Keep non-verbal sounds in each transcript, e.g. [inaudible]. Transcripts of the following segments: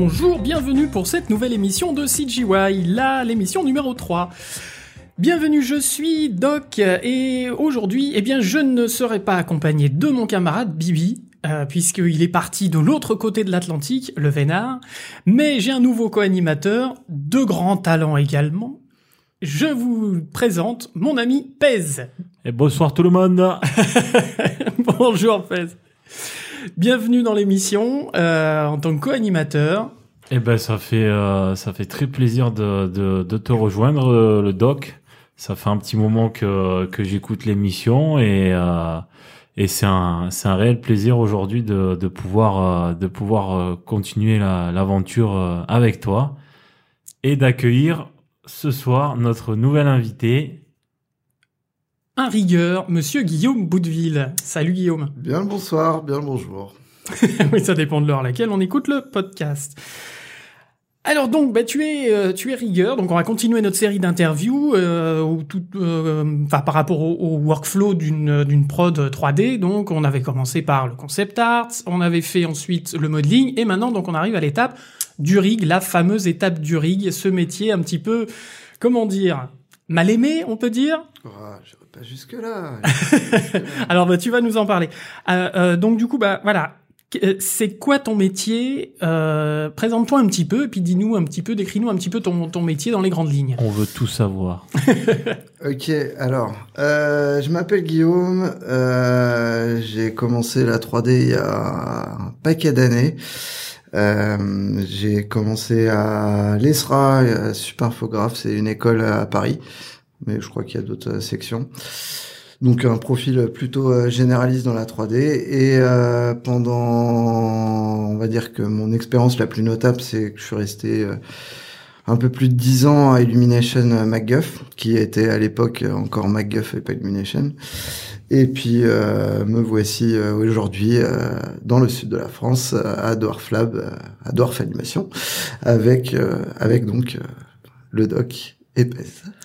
bonjour, bienvenue pour cette nouvelle émission de CGY, là l'émission numéro 3. Bienvenue, je suis Doc et aujourd'hui, eh bien, je ne serai pas accompagné de mon camarade Bibi, euh, puisqu'il est parti de l'autre côté de l'Atlantique, le Vénard, mais j'ai un nouveau co-animateur, de grands talents également. Je vous présente mon ami Pez. Et bonsoir tout le monde. [laughs] Bonjour Pez. Bienvenue dans l'émission euh, en tant que co-animateur. Eh ben ça fait euh, ça fait très plaisir de, te rejoindre euh, le doc. Ça fait un petit moment que j'écoute l'émission et et c'est un réel plaisir aujourd'hui de pouvoir continuer la l'aventure avec toi et d'accueillir ce soir notre nouvel invité Un rigueur, monsieur Guillaume Boudeville. Salut Guillaume. Bien le bonsoir, bien le bonjour. [laughs] oui, ça dépend de l'heure à laquelle on écoute le podcast. Alors donc, bah, tu es euh, tu es rigueur, donc on va continuer notre série d'interviews euh, où tout, euh, enfin, par rapport au, au workflow d'une d'une prod 3D. Donc on avait commencé par le concept art, on avait fait ensuite le modeling et maintenant donc on arrive à l'étape du rig, la fameuse étape du rig, ce métier un petit peu comment dire mal aimé, on peut dire? Ah, j'irai pas jusque-là. [laughs] Alors bah, tu vas nous en parler. Euh, euh, donc du coup bah voilà, Euh, c'est quoi ton métier? Euh, Présente-toi un petit peu et puis dis-nous un petit peu, décris-nous un petit peu ton, ton métier dans les grandes lignes. On veut tout savoir. [laughs] ok, alors, euh, je m'appelle Guillaume. Euh, j'ai commencé la 3D il y a un paquet d'années. Euh, j'ai commencé à l'ESRA, à Superphographe, c'est une école à Paris, mais je crois qu'il y a d'autres euh, sections. Donc un profil plutôt euh, généraliste dans la 3D et euh, pendant on va dire que mon expérience la plus notable c'est que je suis resté euh, un peu plus de 10 ans à Illumination MacGuff qui était à l'époque encore MacGuff et pas Illumination et puis euh, me voici euh, aujourd'hui euh, dans le sud de la France euh, à Dwarf Lab euh, à Dwarf Animation avec euh, avec donc euh, le doc Pez.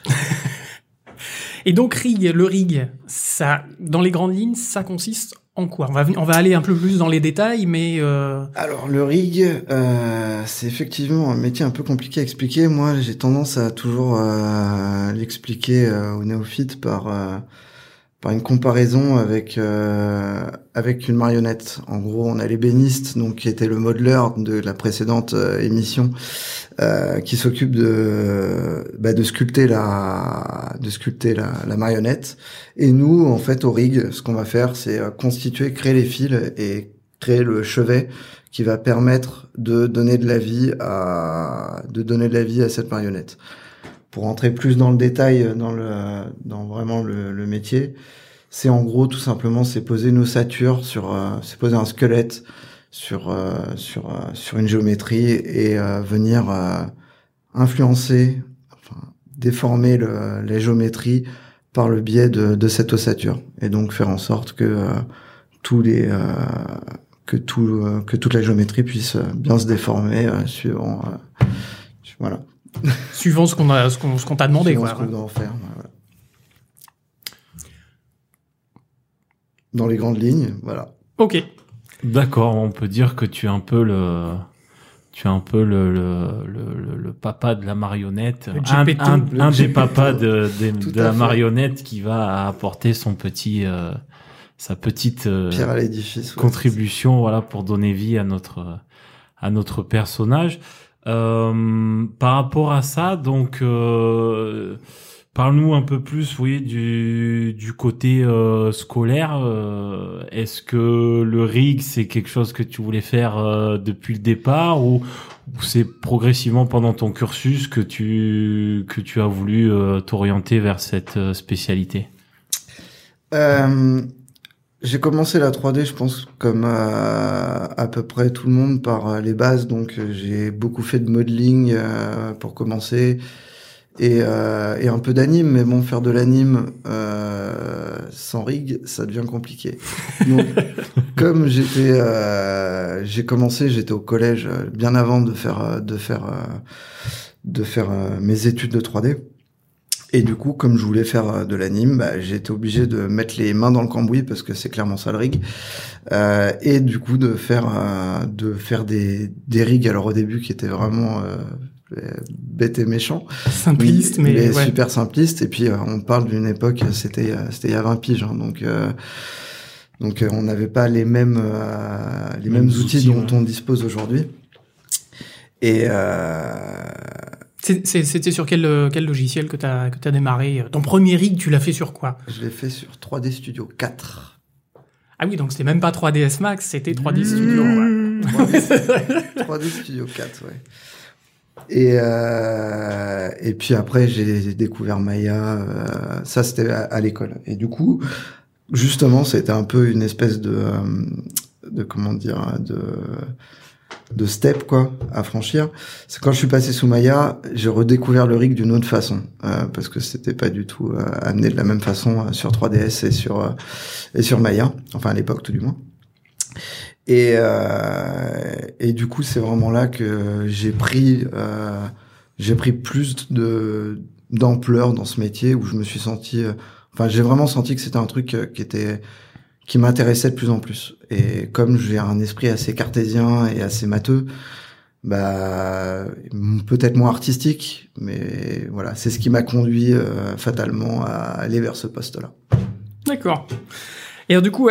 [laughs] Et donc rig, le rig, ça, dans les grandes lignes, ça consiste en quoi? On va, on va aller un peu plus dans les détails, mais euh, Alors le rig, euh, c'est effectivement un métier un peu compliqué à expliquer. Moi, j'ai tendance à toujours euh, l'expliquer euh, aux néophytes par euh, par une comparaison avec euh, avec une marionnette. En gros, on a l'ébéniste, donc qui était le modeleur de la précédente euh, émission, euh, qui s'occupe de bah, de sculpter la de sculpter la, la marionnette. Et nous, en fait, au rig, ce qu'on va faire, c'est constituer, créer les fils et créer le chevet qui va permettre de donner de la vie à de donner de la vie à cette marionnette. Pour rentrer plus dans le détail dans le dans vraiment le, le métier, c'est en gros tout simplement c'est poser une ossature sur euh, c'est poser un squelette sur euh, sur euh, sur une géométrie et euh, venir euh, influencer enfin déformer le, la géométrie par le biais de, de cette ossature. Et donc faire en sorte que euh, tous les euh, que tout euh, que toute la géométrie puisse euh, bien se déformer euh, suivant euh, voilà [laughs] suivant ce qu'on a, ce qu'on, ce qu'on t'a demandé, suivant quoi. ce qu'on doit en faire voilà. dans les grandes lignes voilà Ok. D'accord, on peut dire que tu es un peu le tu es un peu le, le, le, le- le papa de la marionnette, Le un, Geppetto. un, Le un des papas de, la fait. marionnette qui va apporter son petit euh, sa petite euh, pierre à l'édifice ouais. contribution voilà pour donner vie à notre à notre personnage Euh, par rapport à ça donc euh, parle-nous un peu plus oui du du côté euh, scolaire. Euh, est-ce que le rig c'est quelque chose que tu voulais faire euh, depuis le départ ou, ou c'est progressivement pendant ton cursus que tu que tu as voulu t'orienter vers cette spécialité? J'ai commencé la 3D, je pense, comme euh, à peu près tout le monde, par euh, les bases. Donc, euh, j'ai beaucoup fait de modeling euh, pour commencer et, euh, et un peu d'anime. Mais bon, faire de l'anime euh, sans rig, ça devient compliqué. Donc, [laughs] comme j'étais, euh, j'ai commencé, j'étais au collège bien avant de faire, de faire, euh, de faire mes études de 3D. Et du coup, comme je voulais faire euh, de l'anime, bah, j'ai été obligé de mettre les mains dans le cambouis parce que c'est clairement ça le rig. Euh, et du coup, de faire euh, de faire des des rigs alors au début qui étaient vraiment euh, bêtes et méchants, Simpliste, mais, ouais. super simplistes. Et puis euh, on parle d'une époque, c'était euh, c'était il y a 20 piges, hein, donc. euh, donc euh, on n'avait pas les mêmes euh, les mêmes, Mêmes outils, outils, dont ouais. on dispose aujourd'hui. Et euh, C'était sur quel, euh, quel logiciel que tu as, que as démarré? Ton premier rig, tu l'as fait sur quoi? Je l'ai fait sur 3D Studio 4. Ah oui, donc c'était même pas 3ds Max, c'était 3D Studio. Mmh. ouais. 3D [laughs] Studio 4, ouais. Et euh, et puis après j'ai découvert Maya. euh, ça c'était à, à l'école. Et du coup, justement, c'était un peu une espèce de de comment dire de de step quoi à franchir. C'est quand je suis passé sous Maya, j'ai redécouvert le rig d'une autre façon euh, parce que c'était pas du tout euh, amené de la même façon euh, sur 3DS et sur euh, et sur Maya, enfin à l'époque tout du moins. Et euh, et du coup c'est vraiment là que j'ai pris euh, j'ai pris plus de d'ampleur dans ce métier où je me suis senti enfin j'ai vraiment senti que c'était un truc qui était qui m'intéressait de plus en plus. Et comme j'ai un esprit assez cartésien et assez matheux, bah peut-être moins artistique, mais voilà, c'est ce qui m'a conduit euh, fatalement à aller vers ce poste-là. D'accord. Et du coup,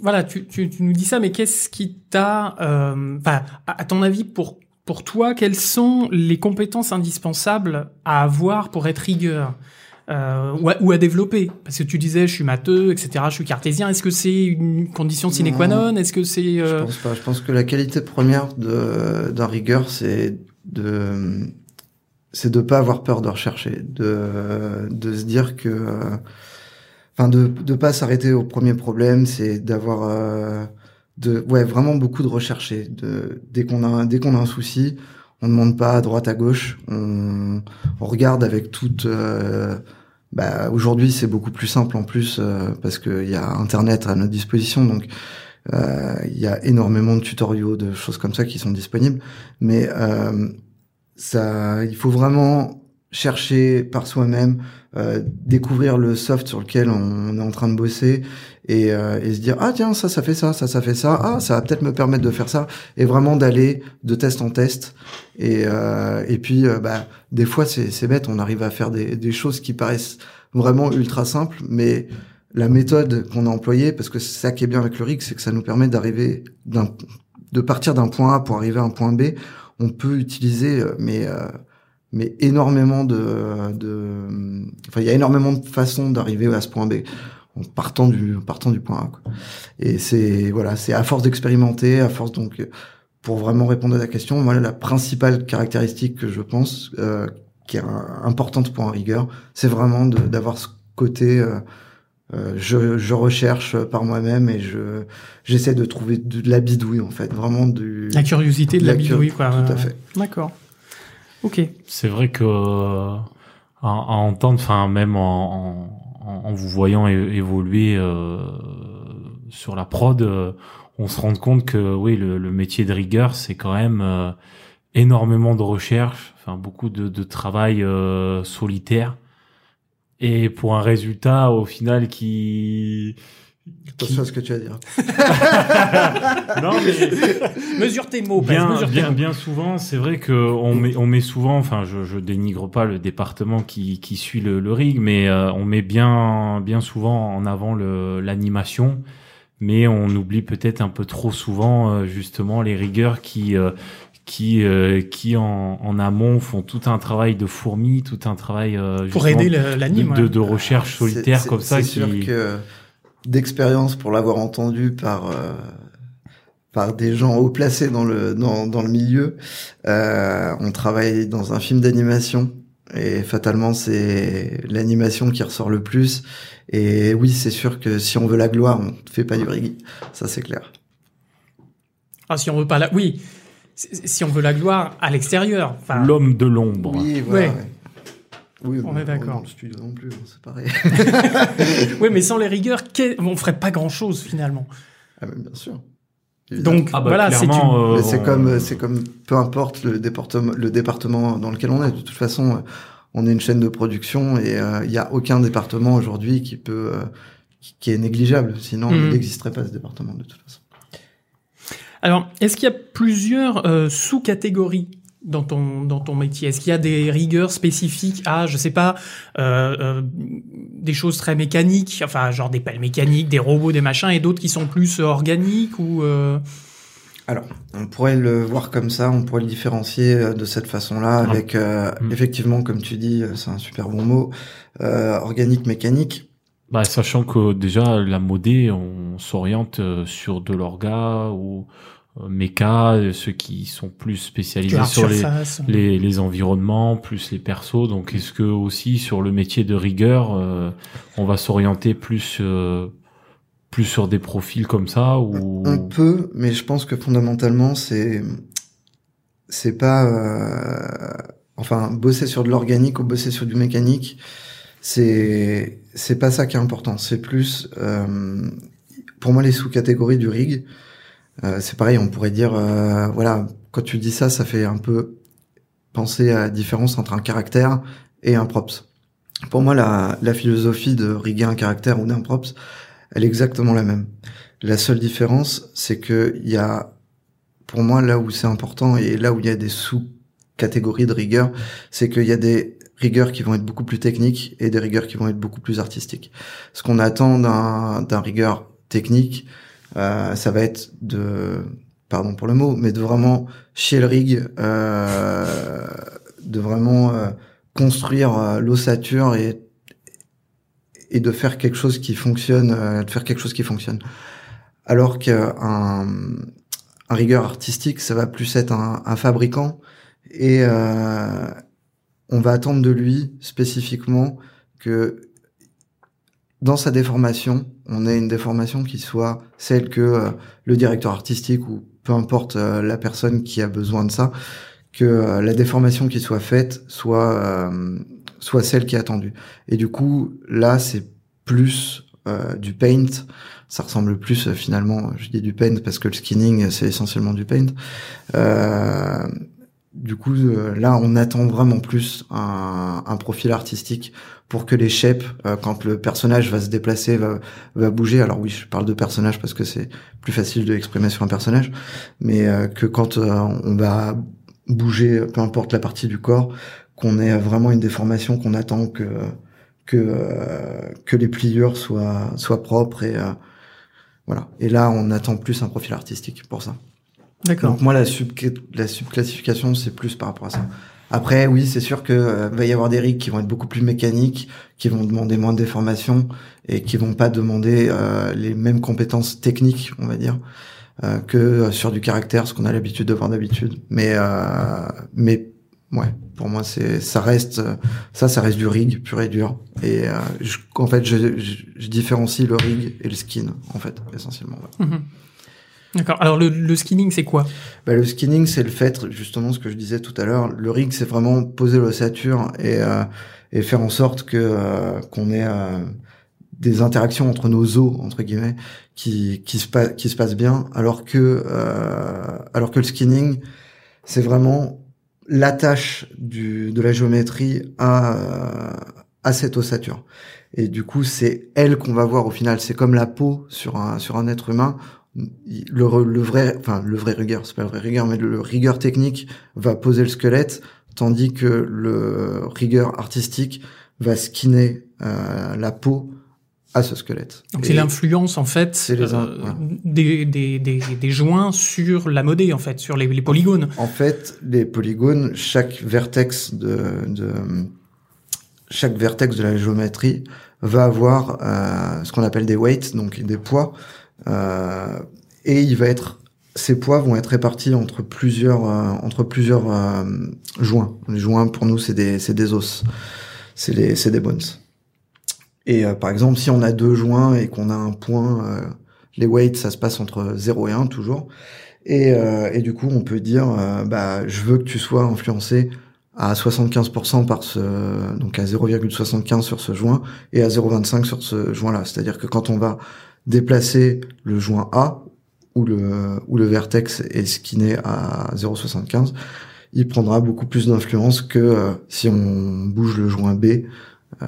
voilà, tu, nous dis ça, mais qu'est-ce qui t'a, euh, à ton avis, pour pour toi, quelles sont les compétences indispensables à avoir pour être rigueur? Euh, ou, à, ou à développer Parce que tu disais, je suis matheux, etc. Je suis cartésien. Est-ce que c'est une condition sine qua non Est-ce que c'est Je euh, pense pas. Je pense que la qualité première d'un rigueur, c'est de c'est de pas avoir peur de rechercher, de de se dire que, euh, enfin, de de pas s'arrêter au premier problème, c'est d'avoir euh, de ouais vraiment beaucoup de rechercher. De dès qu'on a dès qu'on a un souci, on demande pas à droite à gauche, on on regarde avec toute euh, bah, aujourd'hui c'est beaucoup plus simple en plus euh, parce qu'il y a internet à notre disposition. Donc euh, il y a énormément de tutoriaux, de choses comme ça qui sont disponibles, mais euh, ça, il faut vraiment chercher par soi-même, euh, découvrir le soft sur lequel on est en train de bosser et, euh, et se dire ah tiens ça ça fait ça, ça ça fait ça, ah ça va peut-être me permettre de faire ça et vraiment d'aller de test en test et euh, et puis euh, bah des fois c'est c'est bête, on arrive à faire des des choses qui paraissent vraiment ultra simples, mais la méthode qu'on a employée, parce que c'est ça qui est bien avec le rig, c'est que ça nous permet d'arriver d'un, de partir d'un point A pour arriver à un point B. On peut utiliser, euh, mais euh, mais énormément de, de, enfin il y a énormément de façons d'arriver à ce point B en partant du en partant du point A. Quoi. Et c'est voilà, c'est à force d'expérimenter, à force donc pour vraiment répondre à ta question, voilà la principale caractéristique que je pense euh, qui est importante pour un rigueur, c'est vraiment d'avoir ce côté euh, euh, je, je recherche par moi-même et je j'essaie de trouver de, de la bidouille en fait, vraiment du la curiosité de la, La bidouille, quoi. tout à fait. D'accord. Ok. C'est vrai que euh, à, à entendre, enfin même en, en, en vous voyant évoluer euh, sur la prod, euh, on se rend compte que oui, le, le métier de rigueur, c'est quand même euh, énormément de recherche, enfin beaucoup de, de travail euh, solitaire, et pour un résultat au final qui Attention à ce que tu vas dire. [laughs] non mais [laughs] Mesure tes mots, bien, mesure tes bien, mots. bien souvent, c'est vrai que on met, on met souvent, enfin, je, je dénigre pas le département qui, qui suit le, le rig, mais euh, on met bien, bien souvent en avant le, l'animation, mais on oublie peut-être un peu trop souvent euh, justement les rigueurs qui, euh, qui, euh, qui en, en amont font tout un travail de fourmi, tout un travail euh, Pour aider l'anime. de, de, recherche solitaire C'est- comme ça C'est sûr qui. que d'expérience pour l'avoir entendu par euh, par des gens haut placés dans le dans, dans le milieu, euh, on travaille dans un film d'animation et fatalement c'est l'animation qui ressort le plus. Et oui, c'est sûr que si on veut la gloire, on ne fait pas du rig, ça c'est clair. Ah, si on veut pas la, oui. Si si on veut la gloire à l'extérieur. Enfin, L'homme de l'ombre. Oui, voilà. Ouais. ouais. Oui, On bon, est d'accord. Dans le studio non plus, hein, c'est pareil. [laughs] oui, mais sans les rigueurs, on ferait pas grand chose finalement. ah, mais bien sûr. Évidemment. Donc Ah bah, voilà, c'est une. euh, c'est comme c'est comme peu importe le département le département dans lequel on est. De toute façon, on est une chaîne de production et il n'y a aucun département aujourd'hui qui peut qui est négligeable. Sinon, il n'existerait pas ce département de toute façon. Alors, est-ce qu'il y a plusieurs sous-catégories dans ton dans ton métier? Est-ce qu'il y a des rigueurs spécifiques à, je sais pas, euh, euh, des choses très mécaniques, enfin genre des pelles mécaniques, des robots, des machins, et d'autres qui sont plus organiques ou euh... Alors, on pourrait le voir comme ça, on pourrait le différencier euh, de cette façon-là, avec euh, mm. effectivement, comme tu dis, c'est un super bon mot, organique, mécanique. Bah, sachant que déjà la modée, on s'oriente sur de l'orga ou euh, méca, euh, ceux qui sont plus spécialisés sur les, les, les, environnements, plus les persos. Donc, est-ce que aussi sur le métier de rigueur, euh, on va s'orienter plus plus sur des profils comme ça ou On peut, mais je pense que fondamentalement, c'est c'est pas enfin bosser sur de l'organique ou bosser sur du mécanique, c'est c'est pas ça qui est important. C'est plus pour moi les sous-catégories du rig euh, c'est pareil, on pourrait dire, euh, voilà, quand tu dis ça, ça fait un peu penser à la différence entre un caractère et un props. Pour moi, la, la philosophie de riguer un caractère ou d'un props, elle est exactement la même. La seule différence, c'est que il y a, pour moi, là où c'est important et là où il y a des sous-catégories de rigueur, c'est qu'il y a des rigueurs qui vont être beaucoup plus techniques et des rigueurs qui vont être beaucoup plus artistiques. Ce qu'on attend d'un rigueur technique, euh, ça va être de, pardon pour le mot, mais de vraiment chier le rig, euh, de vraiment euh, construire l'ossature et et de faire quelque chose qui fonctionne, de faire quelque chose qui fonctionne. Alors qu'un un rigueur artistique, ça va plus être un, un fabricant et euh, on va attendre de lui spécifiquement que dans sa déformation, on ait une déformation qui soit celle que euh, le directeur artistique ou peu importe euh, la personne qui a besoin de ça, que euh, la déformation qui soit faite soit soit celle qui est attendue. Et du coup, là, c'est plus du paint. Ça ressemble plus finalement, je dis du paint parce que le skinning c'est essentiellement du paint. du coup, là, on attend vraiment plus un, un profil artistique pour que les shapes, euh, quand le personnage va se déplacer, va, va bouger. Alors oui, je parle de personnage parce que c'est plus facile de l'exprimer sur un personnage, mais euh, que quand euh, on va bouger, peu importe la partie du corps, qu'on ait vraiment une déformation, qu'on attend que que que les pliures soient soient propres et voilà. Et là, on attend plus un profil artistique pour ça. D'accord. Donc moi, la sub la subclassification, c'est plus par rapport à ça. Après, oui, c'est sûr que euh, va y avoir des rigs qui vont être beaucoup plus mécaniques, qui vont demander moins de déformation et qui vont pas demander euh, les mêmes compétences techniques, on va dire, euh, que sur du caractère, ce qu'on a l'habitude de voir d'habitude. Mais, mais ouais, pour moi, c'est ça reste ça, ça reste du rig pur et dur. Et je, en fait, je, je, différencie le rig et le skin, en fait, essentiellement. Mm-hmm. D'accord. Alors le, le skinning, c'est quoi? Bah, Le skinning, c'est le fait, justement, ce que je disais tout à l'heure. Le rig, c'est vraiment poser l'ossature et, euh, et faire en sorte que euh, qu'on ait euh, des interactions entre nos os, entre guillemets, qui, qui, se, qui se passent bien, alors que, alors que le skinning, c'est vraiment l'attache de la géométrie à, à cette ossature. Et du coup, c'est elle qu'on va voir au final. C'est comme la peau sur un, sur un être humain le, le vrai, enfin le vrai rigueur, c'est pas le vrai rigueur, mais le, rigueur technique va poser le squelette, tandis que le rigueur artistique va skinner euh, la peau à ce squelette. Donc c'est l'influence en fait euh, des, des, des, des, joints sur la modée en fait, sur les, les, polygones. En fait, les polygones, chaque vertex de, de chaque vertex de la géométrie va avoir euh, ce qu'on appelle des weights, donc des poids et il va être ces poids vont être répartis entre plusieurs euh, entre plusieurs euh, joints. Les joints pour nous c'est des c'est des os, c'est des c'est des bones. Et par exemple si on a deux joints et qu'on a un point, les weights ça se passe entre 0 et 1 toujours. Et, et du coup on peut dire bah je veux que tu sois influencé à 75% par ce donc à 0,75 sur ce joint et à 0,25 sur ce joint là. C'est-à-dire que quand on va déplacer le joint A où le, où le vertex est skiné à 0,75, il prendra beaucoup plus d'influence que euh, si on bouge le joint B, euh,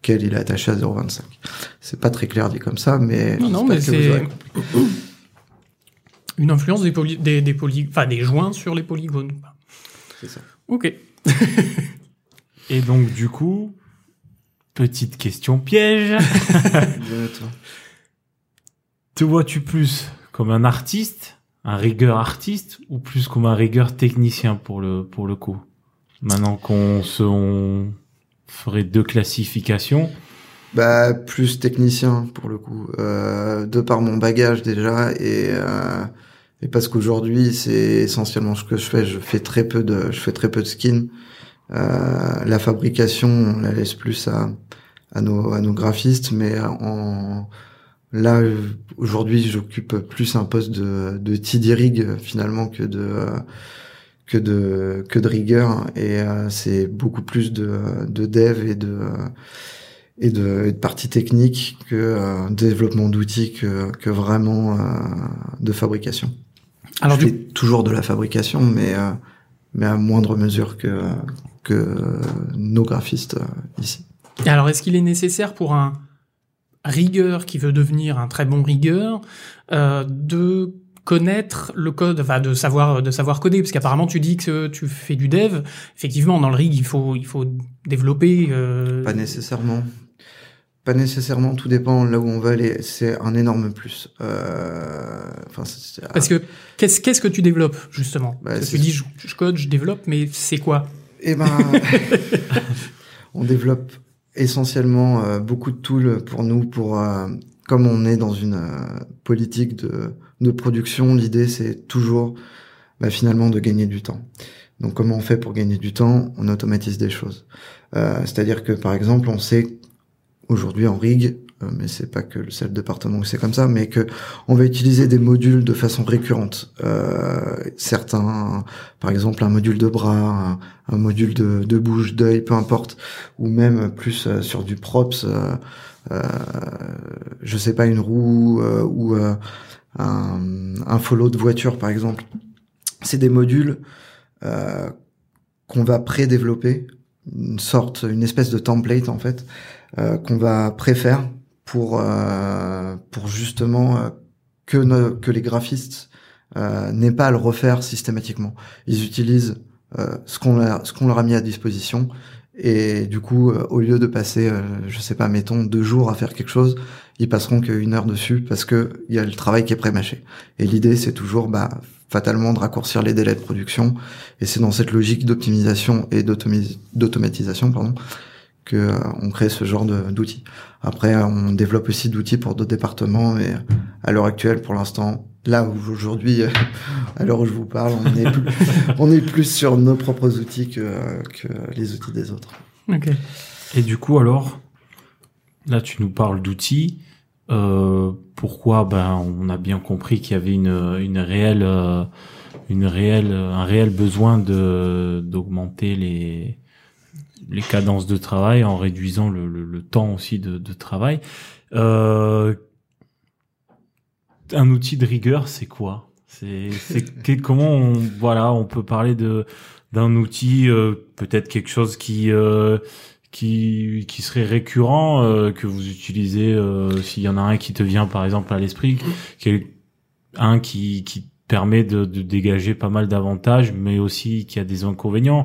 quel il est attaché à 0,25. C'est pas très clair dit comme ça, mais non, non, mais c'est une influence des, poly... des, des, poly... enfin, des joints sur les polygones. C'est ça. Ok. Et donc, du coup, petite question piège. [laughs] Te vois-tu plus comme un artiste, un rigueur artiste, ou plus comme un rigueur technicien pour le, pour le coup? Maintenant qu'on se, ferait deux classifications. Bah, plus technicien pour le coup, euh, de par mon bagage déjà et euh, et parce qu'aujourd'hui c'est essentiellement ce que je fais. Je fais très peu de, je fais très peu de skin. Euh, la fabrication, on la laisse plus à à nos à nos graphistes, mais en là aujourd'hui j'occupe plus un poste de de TD rig finalement que de que de que de rigueur et euh, c'est beaucoup plus de de dev et de et de, et de partie technique que euh, développement d'outils que, que vraiment euh, de fabrication. Alors je fais toujours de la fabrication, mais euh, mais à moindre mesure que que nos graphistes euh, ici. Alors, est-ce qu'il est nécessaire pour un rigueur qui veut devenir un très bon rigueur euh, de connaître le code, enfin de savoir de savoir coder, parce qu'apparemment tu dis que tu fais du dev. Effectivement, dans le rig, il faut il faut développer. Euh... Pas nécessairement. Pas nécessairement, tout dépend là où on va aller. C'est un énorme plus. Euh... Enfin, Parce que qu'est-ce qu'est-ce que tu développes justement? Bah, Tu dis je, je, code, je développe, mais c'est quoi? Eh ben, [laughs] [laughs] on développe essentiellement euh, beaucoup de tools pour nous, pour euh, comme on est dans une euh, politique de, de production, l'idée c'est toujours bah, finalement de gagner du temps. Donc comment on fait pour gagner du temps? On automatise des choses. C'est-à-dire que par exemple, on sait aujourd'hui en rig, mais c'est pas que le seul département où c'est comme ça, mais que on va utiliser des modules de façon récurrente. Euh, certains, par exemple, un module de bras, un, module de, de bouche, d'œil, peu importe, ou même plus euh, sur du props, euh, euh, je sais pas, une roue ou un, un, follow de voiture, par exemple. C'est des modules qu'on va pré-développer, une sorte, une espèce de template en fait, qu'on va préfaire pour euh, pour justement euh, que que les graphistes euh, n'aient pas à le refaire systématiquement. Ils utilisent euh, ce qu'on ce qu'on leur a mis à disposition et du coup au lieu de passer je sais pas mettons deux jours à faire quelque chose, ils passeront qu'une heure dessus parce que il y a le travail qui est pré-mâché. Et l'idée c'est toujours bah fatalement de raccourcir les délais de production et c'est dans cette logique d'optimisation et d'automatisation pardon que euh, on crée ce genre d'outils. Après, on développe aussi d'outils pour d'autres départements, mais à l'heure actuelle, pour l'instant, là où aujourd'hui, à l'heure où je vous parle, on est plus, [laughs] on est plus sur nos propres outils que, que les outils des autres. Ok. Et du coup, alors, là, tu nous parles d'outils. Euh, pourquoi Ben, on a bien compris qu'il y avait une, une réelle, euh, une réelle, un réel besoin de d'augmenter les les cadences de travail en réduisant le, le, le temps aussi de, de travail. Euh, un outil de rigueur, c'est quoi? C'est comment on voilà, on peut parler de d'un outil euh, peut-être quelque chose qui euh, qui qui serait récurrent euh, que vous utilisez s'il y en a un qui te vient par exemple à l'esprit, un qui qui permet de, de dégager pas mal d'avantages, mais aussi qui a des inconvénients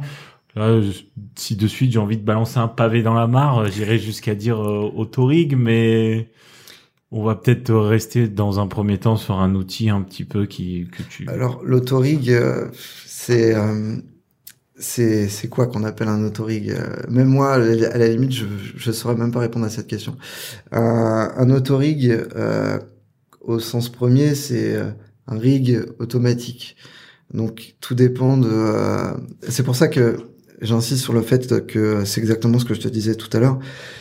si de suite j'ai envie de balancer un pavé dans la mare, euh, j'irai jusqu'à dire euh, autorig, mais on va peut-être rester dans un premier temps sur un outil un petit peu qui que tu. Alors l'autorig, euh, c'est c'est c'est quoi qu'on appelle un autorig Même moi, à la limite, je je saurais même pas répondre à cette question. un autorig, au sens premier, c'est un rig automatique. Donc tout dépend de. c'est pour ça que j'insiste sur le fait que c'est exactement ce que je te disais tout à l'heure.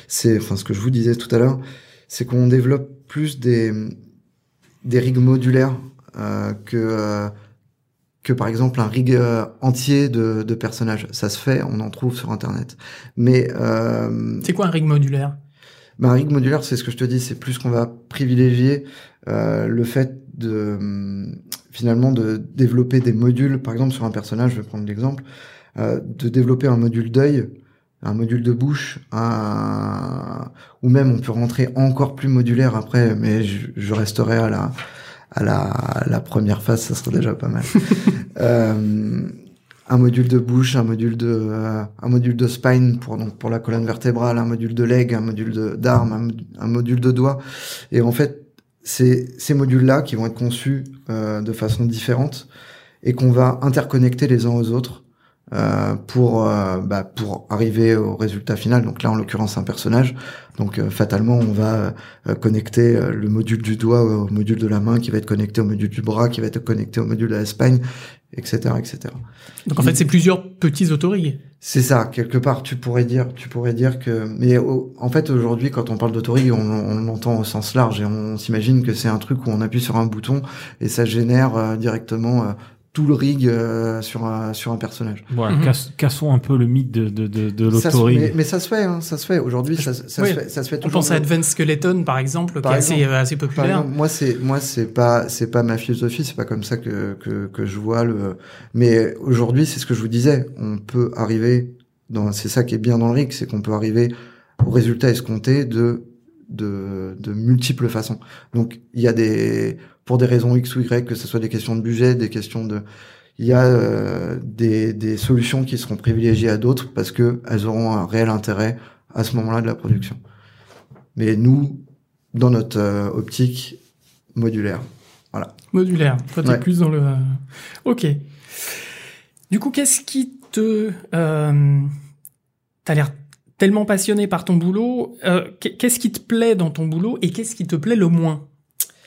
C'est, enfin, ce que je vous disais tout à l'heure, c'est qu'on développe plus des des rigs modulaires euh, que euh, que par exemple un rig euh, entier de, de personnages. Ça se fait, on en trouve sur internet. Mais euh, c'est quoi un rig modulaire? Ben, un rig modulaire, c'est ce que je te dis, c'est plus qu'on va privilégier euh, le fait de finalement de développer des modules, par exemple sur un personnage, je vais prendre l'exemple, euh, de développer un module d'œil, un module de bouche, un... ou même on peut rentrer encore plus modulaire après, mais je, je resterai à la à la, à la première phase, ça serait déjà pas mal. [laughs] euh, un module de bouche, un module de euh, un module de spine pour donc pour la colonne vertébrale, un module de leg, un module d'arme, un, un, module de doigt. Et en fait, c'est ces modules-là qui vont être conçus euh, de façon différente et qu'on va interconnecter les uns aux autres euh, pour euh, bah, pour arriver au résultat final. Donc là, en l'occurrence, un personnage. Donc euh, fatalement, on va connecter le module du doigt au module de la main, qui va être connecté au module du bras, qui va être connecté au module de la spine, etc., etc. Donc en fait, c'est plusieurs petits autorigs. C'est ça. Quelque part, tu pourrais dire, tu pourrais dire que, mais en fait, aujourd'hui, quand on parle d'autorig, on, on l'entend au sens large et on s'imagine que c'est un truc où on appuie sur un bouton et ça génère directement tout le rig euh, sur un sur un personnage. Voilà, mm -hmm. cassons un peu le mythe de de de, de. Mais, mais, ça se fait, hein, ça se fait. Aujourd'hui, ça, ça, oui. se fait, ça se fait toujours. On pense à Advanced Skeleton, par exemple, par qui exemple, est assez, assez populaire. Exemple, moi, c'est moi, c'est pas c'est pas ma philosophie, c'est pas comme ça que que, que je vois le. Mais aujourd'hui, c'est ce que je vous disais. On peut arriver dans. C'est ça qui est bien dans le rig, c'est qu'on peut arriver au résultat escompté de de de multiples façons. Donc, il y a des pour des raisons X ou Y, que ce soit des questions de budget, des questions de... Il y a euh, des, des solutions qui seront privilégiées à d'autres parce que elles auront un réel intérêt à ce moment-là de la production. Mais nous, dans notre euh, optique modulaire, voilà. Modulaire. Toi, t'es ouais. plus dans le. Euh... Ok. Du coup, qu'est-ce qui te euh, T'as l'air tellement passionné par ton boulot. Euh, qu'est-ce qui te plaît dans ton boulot et qu'est-ce qui te plaît le moins?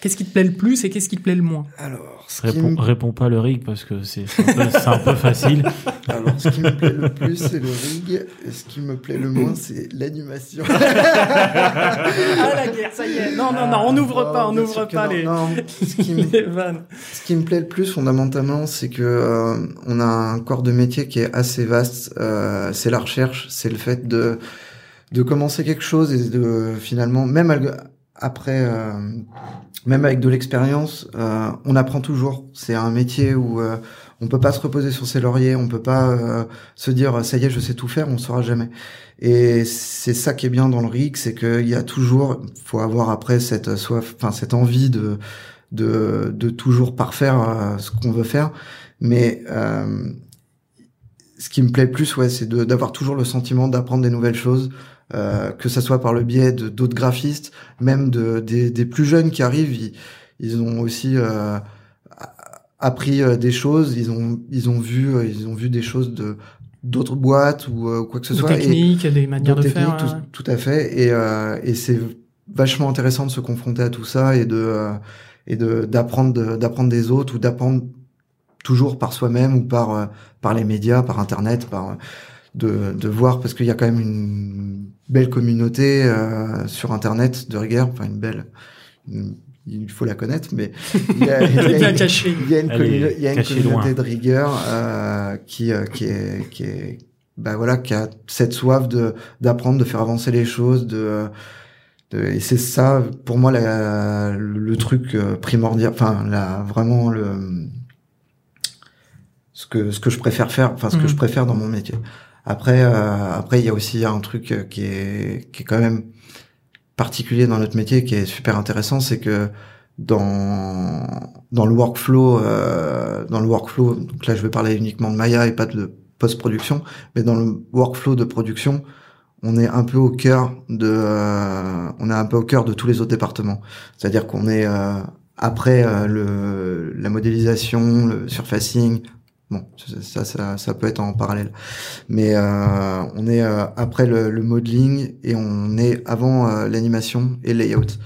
Qu'est-ce qui te plaît le plus et qu'est-ce qui te plaît le moins Alors, Réponds, me... réponds pas le rig parce que c'est un, un, peu facile. [laughs] Alors, ce qui me plaît le plus, c'est le rig. Et ce qui me plaît le moins, c'est l'animation. [laughs] ah, la guerre, ça y est. Non, non, non, on n'ouvre ah, pas, on n'ouvre pas non, les, non. Ce qui me... [laughs] les vannes. Ce qui me plaît le plus, fondamentalement, c'est que euh, on a un corps de métier qui est assez vaste. Euh, c'est la recherche, c'est le fait de de commencer quelque chose et de finalement, même après, euh, même avec de l'expérience, euh, on apprend toujours. C'est un métier où euh, on peut pas se reposer sur ses lauriers, on peut pas euh, se dire ça y est, je sais tout faire, on saura jamais. Et c'est ça qui est bien dans le RIC, c'est qu'il y a toujours, faut avoir après cette soif, enfin cette envie de de, de toujours parfaire euh, ce qu'on veut faire, mais euh, ce qui me plaît plus, ouais, c'est d'avoir toujours le sentiment d'apprendre des nouvelles choses, euh, que ça soit par le biais de d'autres graphistes, même de des, des, plus jeunes qui arrivent, ils, ils ont aussi euh, appris euh, des choses, ils ont ils ont vu euh, ils ont vu des choses de d'autres boîtes ou euh, quoi que ce de soit. Techniques, et, des manières de techniques, faire. Tout, ouais. tout, à fait. Et et c'est vachement intéressant de se confronter à tout ça et de et de d'apprendre d'apprendre des autres ou d'apprendre toujours par soi-même ou par par les médias, par internet, par de, de voir parce qu'il y a quand même une belle communauté euh, sur internet de rigueur, enfin une belle, une, il faut la connaître, mais il y a, [laughs] il y a, une, il y a une, commune, il y a une communauté de rigueur euh, qui euh, qui est qui est bah voilà qui a cette soif de d'apprendre, de faire avancer les choses, de, de et c'est ça pour moi la, le, le truc euh, primordial, enfin la vraiment le ce que ce que je préfère faire, enfin ce mmh. que je préfère dans mon métier. Après, euh, après, il y a aussi un truc euh, qui est qui est quand même particulier dans notre métier, qui est super intéressant, c'est que dans dans le workflow, euh, dans le workflow, donc là je vais parler uniquement de Maya et pas de post-production, mais dans le workflow de production, on est un peu au cœur de, euh, on est un peu au cœur de tous les autres départements. C'est-à-dire qu'on est, euh, après euh, le, la modélisation, le surfacing, Bon, ça, ça, ça peut être en parallèle, mais euh, on est euh, après le, le, modeling et on est avant euh, l'animation et le layout.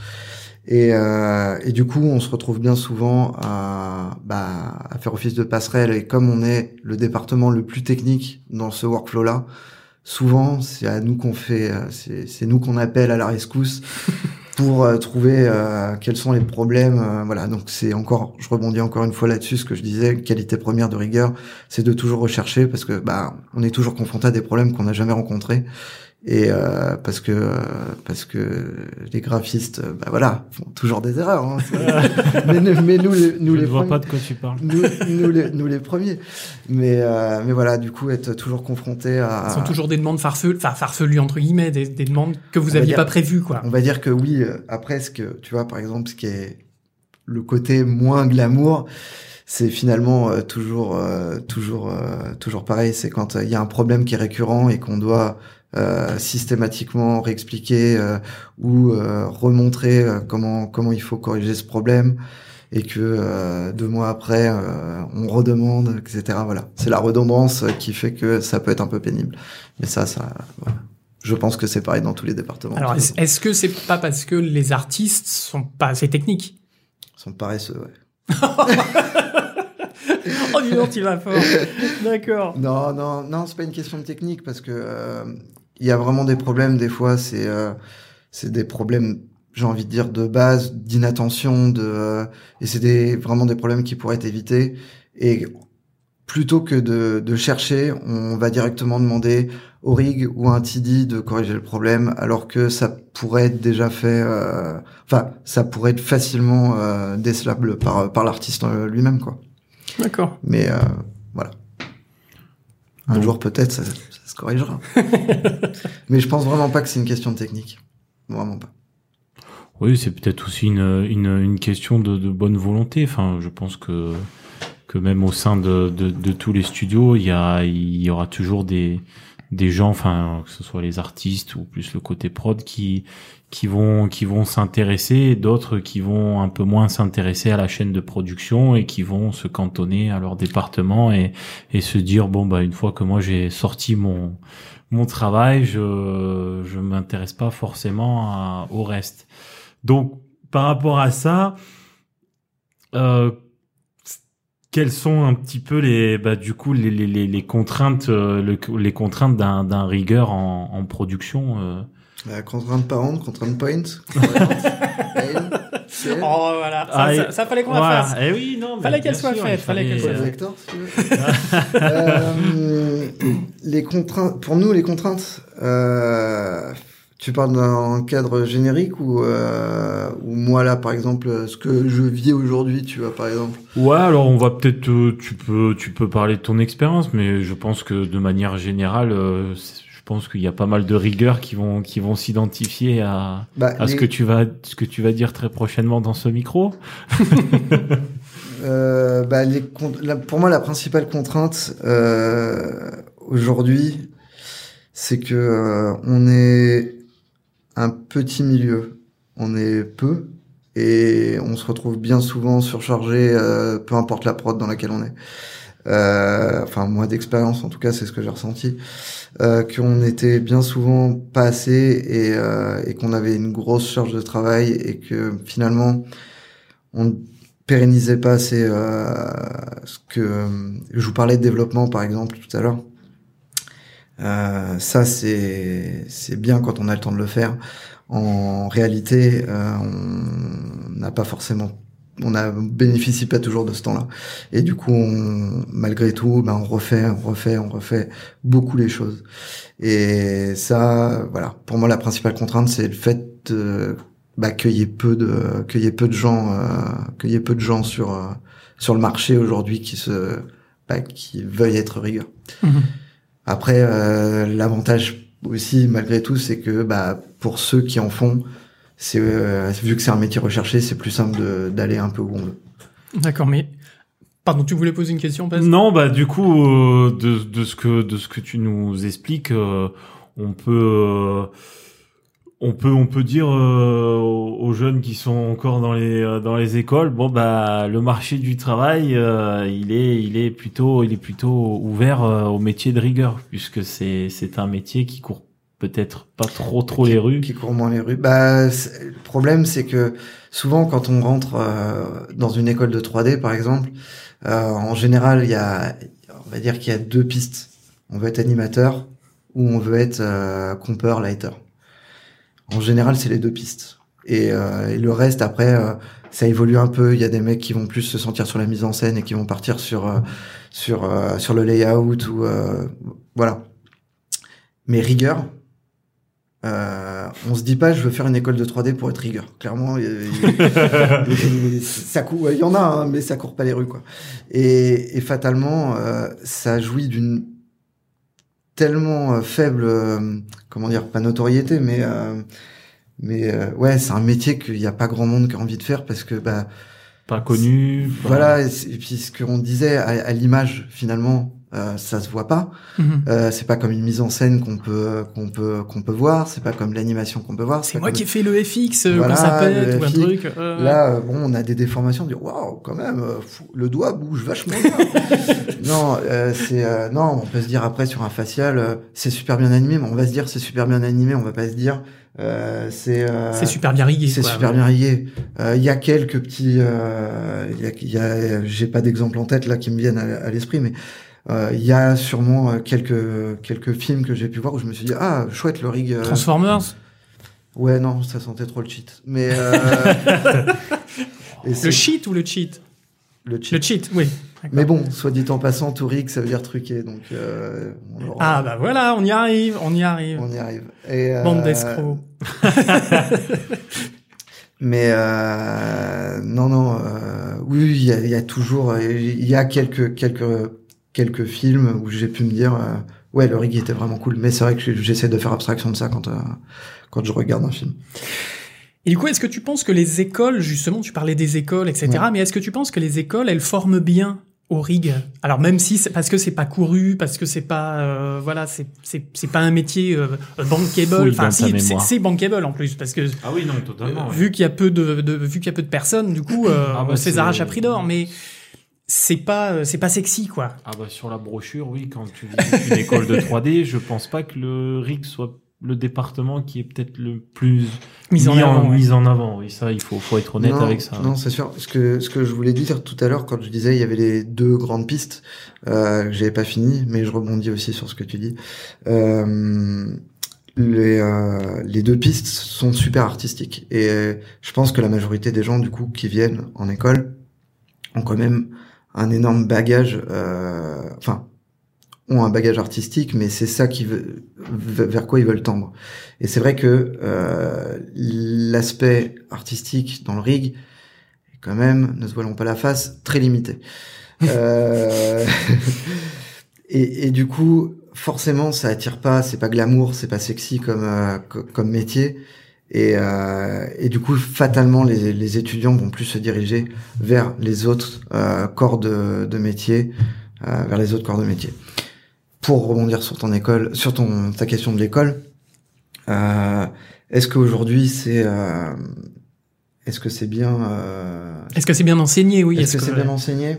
Et, euh, et, du coup, on se retrouve bien souvent à, bah, à faire office de passerelle. Et comme on est le département le plus technique dans ce workflow-là, souvent c'est à nous qu'on fait, euh, c'est nous qu'on appelle à la rescousse [laughs] pour euh, trouver euh, quels sont les problèmes. Euh, voilà, donc c'est encore, je rebondis encore une fois là-dessus, ce que je disais, qualité première de rigueur, c'est de toujours rechercher parce que bah on est toujours confronté à des problèmes qu'on n'a jamais rencontrés et euh, parce que euh, parce que les graphistes euh, bah voilà font toujours des erreurs hein, [laughs] mais, mais nous les, nous Je les ne vois premiers- pas de quoi tu parles. nous, nous, les, nous les premiers mais euh, mais voilà du coup être toujours confronté à Ce sont toujours des demandes farfelues, enfin farfelues entre guillemets, des, des demandes que vous aviez dire- pas prévues, quoi. on va dire que oui après ce que tu vois par exemple ce qui est le côté moins glamour c'est finalement euh, toujours euh, toujours euh, toujours pareil c'est quand euh, il y a un problème qui est récurrent et qu'on doit euh, systématiquement réexpliquer euh, ou euh, remontrer euh, comment comment il faut corriger ce problème et que euh, deux mois après euh, on redemande etc voilà c'est la redondance qui fait que ça peut être un peu pénible mais ça ça voilà. je pense que c'est pareil dans tous les départements Alors, est-ce que c'est pas parce que les artistes sont pas assez techniques? Ils sont paresseux, ouais. [laughs] [laughs] Oh, dis donc, tu vas fort. D'accord. Non, non, non, c'est pas une question de technique parce que euh, il y a vraiment des problèmes. Des fois, c'est euh, c'est des problèmes, j'ai envie de dire de base, d'inattention, de euh, et c'est des vraiment des problèmes qui pourraient être évités. Et plutôt que de, de chercher, on va directement demander au rig ou à un TD de corriger le problème, alors que ça pourrait être déjà fait. euh, Enfin, ça pourrait être facilement euh, décelable par par l'artiste euh, lui-même, quoi. D'accord. Mais euh, voilà. Un Donc- jour peut-être ça corrigera. [laughs] Mais je pense vraiment pas que c'est une question de technique. Vraiment pas. Oui, c'est peut-être aussi une, une, question de, bonne volonté. Enfin, je pense que que même au sein de, de, de tous les studios, il y il y aura toujours des des gens, enfin que ce soit les artistes ou plus le côté prod qui qui vont qui vont s'intéresser, d'autres qui vont un peu moins s'intéresser à la chaîne de production et qui vont se cantonner à leur département et et se dire bon bah une fois que moi j'ai sorti mon mon travail, je je m'intéresse pas forcément au reste. Donc, par rapport à ça, euh, quelles sont un petit peu les, bah, du coup, les, les, les, les contraintes, euh, le- les contraintes d'un, d'un rigueur en, en production euh, Euh, contrainte parent, contrainte point. [laughs] Oh, voilà. Ça, Ah, ça, et- ça fallait qu'on la voilà. fasse. Eh oui, non, mais Fallait qu'elle soit faite, fallait qu'elle soit. Euh, les contraintes, pour nous, les contraintes, euh, tu parles d'un cadre générique ou, euh, ou moi là, par exemple, ce que je vis aujourd'hui, tu vois, par exemple? Ouais, alors on va peut-être, euh, tu peux, tu peux parler de ton expérience, mais je pense que de manière générale, euh, je pense qu'il y a pas mal de rigueurs qui vont, qui vont s'identifier à, Bah, à ce que tu vas, ce que tu vas dire très prochainement dans ce micro. [laughs] Euh, bah, les con- la- pour moi, la principale contrainte euh, aujourd'hui, c'est que euh, on est un petit milieu, on est peu et on se retrouve bien souvent surchargé, euh, peu importe la prod dans laquelle on est. Euh, enfin, moi d'expérience, en tout cas, c'est ce que j'ai ressenti, euh, qu'on était bien souvent pas assez et, euh, et qu'on avait une grosse charge de travail et que finalement on pérennisait pas assez euh, ce que je vous parlais de développement par exemple tout à l'heure. Euh, ça c'est c'est bien quand on a le temps de le faire. En réalité, euh, on n'a pas forcément, on a bénéficie pas toujours de ce temps-là. Et du coup, on, malgré tout, ben on refait, on refait, on refait beaucoup les choses. Et ça, voilà, pour moi la principale contrainte c'est le fait de bah, qu'il y ait peu de qu'il y ait peu de gens euh, qu'il y ait peu de gens sur euh, sur le marché aujourd'hui qui se bah, qui veuillent être rigueur. Mhm. Après euh, l'avantage aussi malgré tout c'est que bah pour ceux qui en font c'est euh, vu que c'est un métier recherché c'est plus simple de- d'aller un peu où on veut. D'accord, mais. Pardon, tu voulais poser une question, Paz Non, bah du coup, euh, de, de ce que de ce que tu nous expliques, euh, on peut euh, on peut on peut dire euh, aux jeunes qui sont encore dans les euh, dans les écoles, bon bah le marché du travail, euh, il est il est plutôt il est plutôt ouvert euh, au métier de rigueur puisque c'est c'est un métier qui court peut-être pas trop trop les rues. qui courent moins les rues. Bah, le problème, c'est que souvent, quand on rentre euh, dans une école de 3D, par exemple, euh, en général, il y a, on va dire qu'il y a deux pistes. On veut être animateur ou on veut être euh, compeur, lighter. En général, c'est les deux pistes. Et, euh, et le reste, après, euh, ça évolue un peu. Il y a des mecs qui vont plus se sentir sur la mise en scène et qui vont partir sur euh, sur euh, sur le layout ou euh, voilà. Mais rigueur, on se dit pas, je veux faire une école de 3D pour être rigueur. Clairement, ça court, il y en a, hein, mais ça court pas les rues, quoi. Et, et fatalement, ça jouit d'une tellement euh, faible, euh, comment dire, pas notoriété, mais euh, mais euh, ouais, c'est un métier qu'il n'y a pas grand monde qui a envie de faire parce que bah Pas connu. voilà, et, puis ce qu'on disait à, à l'image finalement, euh, ça se voit pas. Mhm. Euh, c'est pas comme une mise en scène qu'on peut qu'on peut qu'on peut voir. C'est pas comme l'animation qu'on peut voir. C'est moi comme- qui ai fait le FX euh, Voilà, ça pète ou un truc. euh, Là, euh, bon, on a des déformations. On dit waouh, quand même, fou, le doigt bouge vachement bien. [laughs] non, euh, c'est euh, non, on peut se dire après sur un facial, euh, c'est super bien animé, mais on va se dire c'est super bien animé. On va pas se dire euh, c'est euh, c'est super bien rigué. c'est super bien. Euh, Il y a quelques petits, euh, il y a, y a- j'ai pas d'exemple en tête là qui me viennent à, à l'esprit, mais il y a sûrement euh, quelques quelques films que j'ai pu voir où je me suis dit ah chouette le rig. euh, Transformers, ouais non, ça sentait trop le cheat. Mais euh, [laughs] le cheat ou le cheat? Le cheat. Le cheat, oui. Mais bon, soit dit en passant, tout rig ça veut dire truqué, donc euh, on, aura- Ah bah voilà, on y arrive, on y arrive. on y arrive. Et, euh, Bande d'escrocs. [laughs] Mais euh, non, non, euh, oui, il y y a toujours, il y a quelques quelques quelques films où j'ai pu me dire, euh, ouais, le rig était vraiment cool. Mais c'est vrai que j'essaie de faire abstraction de ça quand euh, quand je regarde un film. Et du coup, est-ce que tu penses que les écoles, justement, tu parlais des écoles, etc., Ouais. mais est-ce que tu penses que les écoles, elles forment bien au rig? Alors même si c'est parce que c'est pas couru, parce que c'est pas, euh, voilà, c'est c'est c'est pas un métier euh, bankable. Enfin, si c'est bankable en plus, parce que Ah oui, non, totalement. Euh, ouais. vu qu'il y a peu de, de- vu qu'il y a peu de personnes, du coup, euh, Ah bah, on s'est c'est- arrache à prix d'or, mais c'est pas, euh, c'est pas sexy, quoi. Ah bah sur la brochure, oui, quand tu visites une [laughs] école de 3D, je pense pas que le RIG soit le département qui est peut-être le plus Mise en mis avant. ouais. mis en avant. Oui, ça, il faut, faut être honnête non, avec ça. Non, c'est sûr. Ce que ce que je voulais dire tout à l'heure quand je disais il y avait les deux grandes pistes, euh, que j'avais pas fini, mais je rebondis aussi sur ce que tu dis. Euh, les, euh, les deux pistes sont super artistiques et euh, je pense que la majorité des gens du coup qui viennent en école ont quand même un énorme bagage, euh, enfin ont un bagage artistique, mais c'est ça qui veut, vers quoi ils veulent tendre. Et c'est vrai que euh, l'aspect artistique dans le rig est quand même, ne se voilons pas la face, très limité. [laughs] Euh, [laughs] et, et du coup, forcément, ça attire pas, c'est pas glamour, c'est pas sexy comme euh, co- comme métier. Et, euh, et du coup, fatalement, les, les étudiants vont plus se diriger vers les autres euh, corps de, de métier, euh, vers les autres corps de métier. Pour rebondir sur ton école, sur ton ta question de l'école, euh, est-ce qu'aujourd'hui c'est euh, est-ce que c'est bien euh, Est-ce que c'est bien enseigné? Oui. est-ce que, c'est bien enseigné?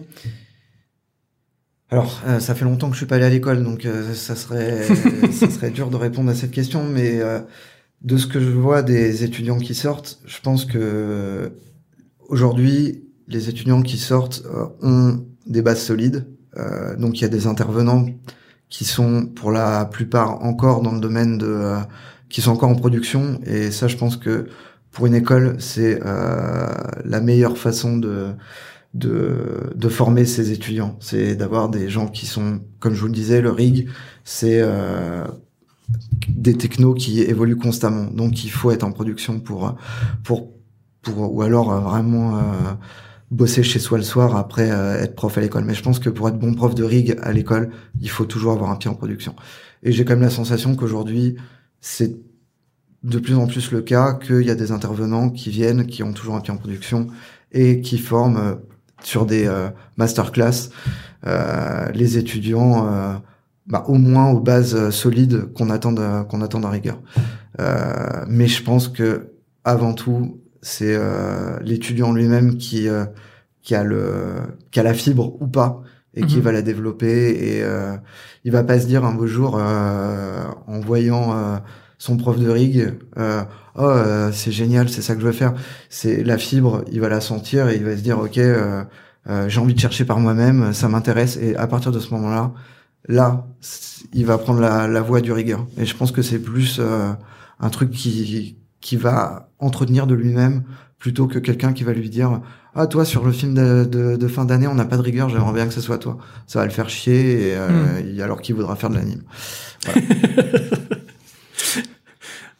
Alors, euh, ça fait longtemps que je suis pas allé à l'école, donc euh, ça serait [laughs] ça serait dur de répondre à cette question, mais euh, de ce que je vois des étudiants qui sortent, je pense que aujourd'hui les étudiants qui sortent euh, ont des bases solides, Euh, donc il y a des intervenants qui sont pour la plupart encore dans le domaine de euh, qui sont encore en production. Et ça je pense que pour une école c'est euh, la meilleure façon de de, de former ses étudiants. C'est d'avoir des gens qui sont comme je vous le disais le rig c'est euh, des technos qui évoluent constamment donc il faut être en production pour pour pour ou alors euh, vraiment euh, bosser chez soi le soir après euh, être prof à l'école. Mais je pense que pour être bon prof de rig à l'école, il faut toujours avoir un pied en production. Et j'ai quand même la sensation qu'aujourd'hui, c'est de plus en plus le cas qu'il y a des intervenants qui viennent, qui ont toujours un pied en production et qui forment euh, sur des masterclass les étudiants bah, au moins aux bases euh, solides qu'on attend de- qu'on attend d'un rigueur. Euh, mais je pense que avant tout, c'est euh, l'étudiant lui-même qui euh, qui a le qui a la fibre ou pas et qui Mhm. va la développer et euh, il va pas se dire un beau jour euh, en voyant euh, son prof de rig euh, oh euh, c'est génial c'est ça que je veux faire c'est la fibre il va la sentir et il va se dire ok euh, euh, j'ai envie de chercher par moi-même ça m'intéresse et à partir de ce moment-là là il va prendre la, la voie du rigueur et je pense que c'est plus euh, un truc qui qui va entretenir de lui-même plutôt que quelqu'un qui va lui dire ah toi sur le film de, de, de fin d'année on n'a pas de rigueur j'aimerais bien que ce soit toi ça va le faire chier et, euh, et alors qu'il voudra faire de l'anime [laughs]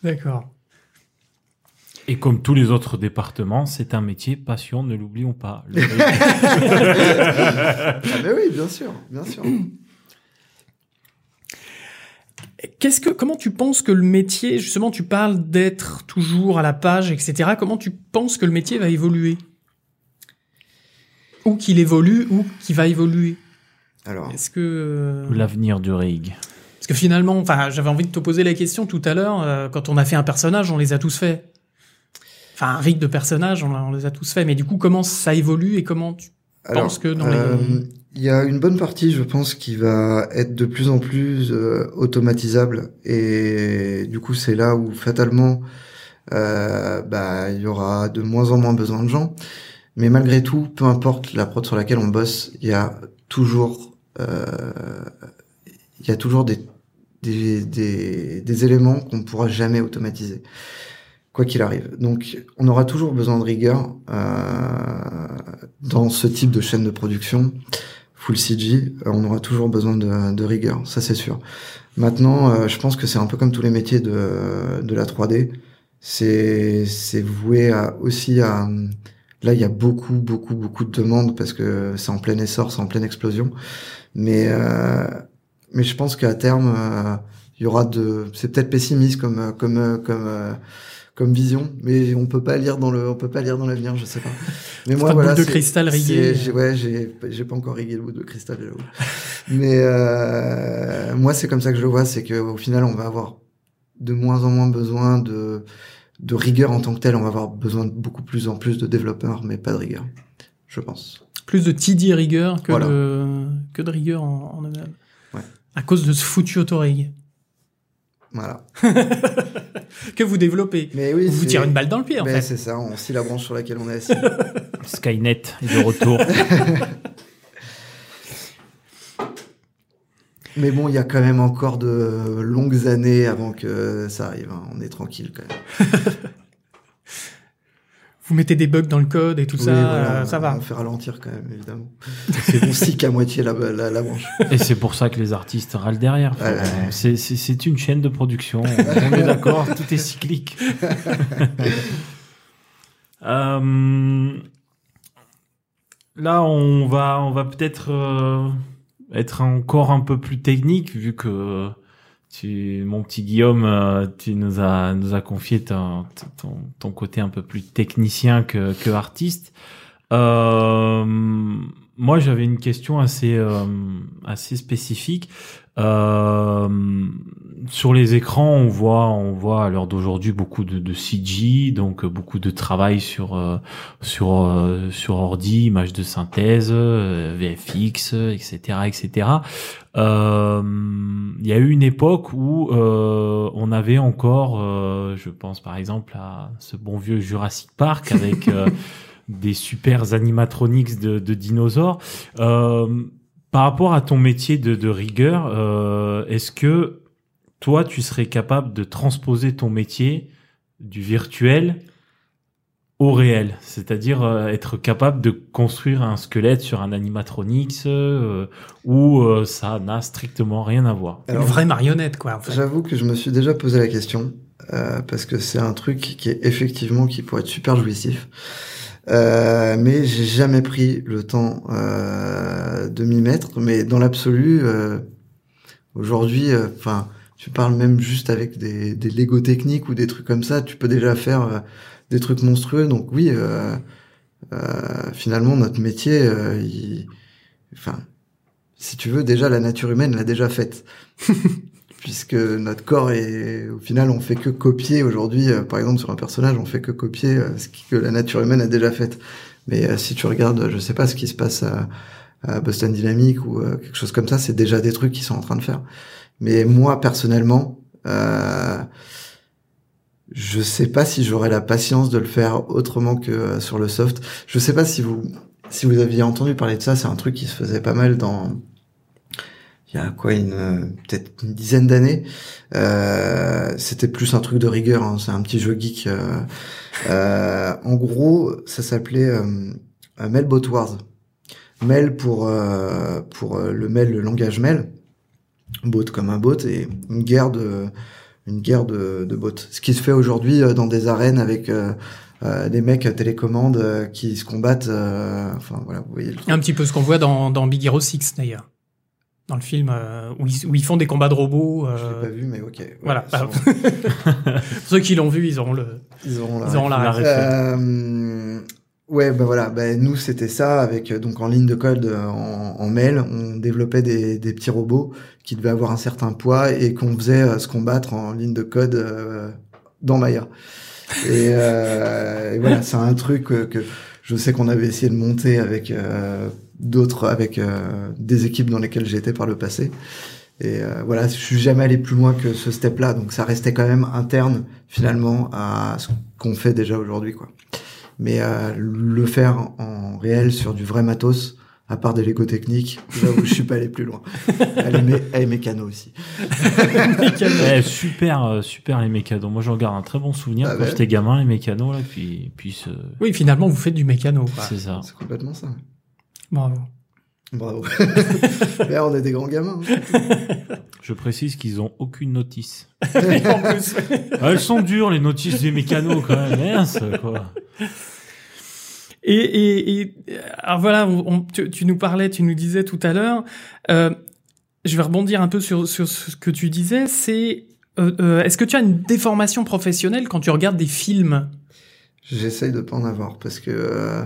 D'accord. Et comme tous les autres départements, c'est un métier passion, ne l'oublions pas. Le- [laughs] Ah, mais oui, bien sûr, bien sûr. Qu'est-ce que, comment tu penses que le métier, justement, tu parles d'être toujours à la page, etc. Comment tu penses que le métier va évoluer? Ou qu'il évolue, ou qu'il va évoluer? Alors, Est-ce que euh, L'avenir du rig. Parce que finalement, enfin, j'avais envie de te poser la question tout à l'heure. euh, quand on a fait un personnage, on les a tous faits. Enfin, un rig de personnage, on, on les a tous faits. Mais du coup, comment ça évolue et comment tu alors, penses que dans les- euh, il y a une bonne partie, je pense, qui va être de plus en plus euh, automatisable et du coup, c'est là où fatalement, euh, bah, il y aura de moins en moins besoin de gens. Mais malgré tout, peu importe la prod sur laquelle on bosse, il y a toujours, euh, il y a toujours des des, éléments qu'on ne pourra jamais automatiser, quoi qu'il arrive. Donc, on aura toujours besoin de rigueur euh, dans ce type de chaîne de production full CG. euh, on aura toujours besoin de, de rigueur, ça c'est sûr. Maintenant, euh, je pense que c'est un peu comme tous les métiers de, de la 3D. C'est voué à, aussi à Là, il y a beaucoup, beaucoup, beaucoup de demandes parce que c'est en plein essor, c'est en pleine explosion. Mais, euh, mais je pense qu'à terme, euh, il y aura de. C'est peut-être pessimiste comme, comme, comme, euh, comme vision, mais on peut pas lire dans le, on peut pas lire dans l'avenir, je sais pas. Mais Pas de boule de cristal j'ai- Ouais, j'ai, j'ai pas encore rigué le bout de cristal, j'avoue. mais euh, moi, c'est comme ça que je le vois, c'est que au final, on va avoir de moins en moins besoin de de rigueur en tant que tel, on va avoir besoin de beaucoup plus en plus de développeurs, mais pas de rigueur, je pense. plus de TD rigueur que, Voilà. de, que de rigueur en, en. Ouais. À cause de ce foutu autorig Voilà. [laughs] que vous développez. Mais oui, vous tirez une balle dans le pied, en ben, fait. c'est ça, on [laughs] scie la branche sur laquelle on est assis. Skynet est de retour. [laughs] mais bon, il y a quand même encore de longues années avant que ça arrive. hein. On est tranquille quand même. Vous mettez des bugs dans le code et tout Oui, ça, voilà, euh, ça On va. va faire ralentir quand même, évidemment. on scie qu'à moitié la, la, la branche. Et c'est pour ça que les artistes râlent derrière. Ouais, ouais. C'est- C'est c'est une chaîne de production. On est d'accord, tout est cyclique. [laughs] Euh, là, on va, on va peut-être euh, être encore un peu plus technique vu que tu, mon petit Guillaume, euh, tu nous as, confié ton, côté un peu plus technicien que, artiste. Euh, moi, j'avais une question assez, euh, assez spécifique. Euh, sur les écrans, on voit, on voit à l'heure d'aujourd'hui beaucoup de, de CG, donc euh, beaucoup de travail sur euh, sur euh, sur ordi, images de synthèse, VFX, etc., etc. Euh, Il y a eu une époque où euh, on avait encore, euh, je pense par exemple à ce bon vieux Jurassic Park avec [laughs] des super animatronics de, de dinosaures. Euh, par rapport à ton métier de, de rigueur, euh, est-ce que toi, tu serais capable de transposer ton métier du virtuel au réel, c'est-à-dire euh, être capable de construire un squelette sur un animatronics euh, où euh, ça n'a strictement rien à voir? Une vraie marionnette, quoi. En fait. J'avoue que je me suis déjà posé la question euh, parce que c'est un truc qui est effectivement qui pourrait être super jouissif, euh, mais j'ai jamais pris le temps euh, de m'y mettre. Mais dans l'absolu, euh, aujourd'hui, euh, enfin, tu parles même juste avec des, des Lego techniques ou des trucs comme ça, tu peux déjà faire euh, des trucs monstrueux. Donc oui, euh, finalement, notre métier, enfin, si tu veux, déjà la nature humaine l'a déjà faite. [laughs] puisque notre corps est au final on fait que copier. Aujourd'hui euh, par exemple sur un personnage on fait que copier euh, ce que la nature humaine a déjà fait. Mais euh, si tu regardes je sais pas ce qui se passe à, Boston Dynamics ou quelque chose comme ça c'est déjà des trucs qu'ils sont en train de faire. Mais moi personnellement euh, je sais pas si j'aurais la patience de le faire autrement que sur le soft. Je sais pas si vous si vous aviez entendu parler de ça c'est un truc qui se faisait pas mal dans il y a quoi une peut-être une dizaine d'années euh, c'était plus un truc de rigueur hein, c'est un petit jeu geek euh, euh, en gros ça s'appelait euh, euh, Mailbot Wars Mail pour pour le mail le langage mail bot comme un bot et une guerre de une guerre de, de bots. Ce qui se fait aujourd'hui dans des arènes avec euh, des mecs à télécommande euh, qui se combattent. euh, enfin voilà, vous voyez le truc. Un petit peu ce qu'on voit dans, dans Big Hero 6 d'ailleurs. Dans le film euh, où, ils, où ils font des combats de robots. Je l'ai euh, pas vu, mais ok. Ouais, voilà. sûrement. Pour [laughs] ceux qui l'ont vu, ils auront le. ils auront la Ils auront la. Euh, ouais, bah voilà, bah, nous c'était ça avec euh, donc en ligne de code euh, en, en mail, on développait des, des petits robots qui devaient avoir un certain poids et qu'on faisait euh, se combattre en ligne de code euh, dans Maya. Et, euh, et voilà, c'est un truc que, je sais qu'on avait essayé de monter avec euh, d'autres, avec euh, des équipes dans lesquelles j'ai été par le passé. Et euh, voilà, je suis jamais allé plus loin que ce step-là, donc ça restait quand même interne finalement à ce qu'on fait déjà aujourd'hui, quoi. Mais euh, le faire en réel sur du vrai matos, à part des Lego techniques, j'avoue, je suis pas allé plus loin. Elle aimait Mécano aussi. [laughs] Eh, super, euh, super les mécanos. Moi, j'en garde un très bon souvenir Ah quand ouais. j'étais gamin, les mécanos, là, puis, puis ce- Oui, finalement, vous faites du mécano. quoi. c'est ça. C'est complètement ça. Bravo. Bravo. [laughs] Là, on est des grands gamins. hein. Je précise qu'ils ont aucune notice. [laughs] en plus. Ah, elles sont dures, les notices des mécanos, quand même. Mince, quoi. Et, et, et alors voilà, on, tu, tu nous parlais, tu nous disais tout à l'heure. Euh, je vais rebondir un peu sur, sur ce que tu disais. C'est euh, euh, est-ce que tu as une déformation professionnelle quand tu regardes des films? J'essaye de pas en avoir parce que euh,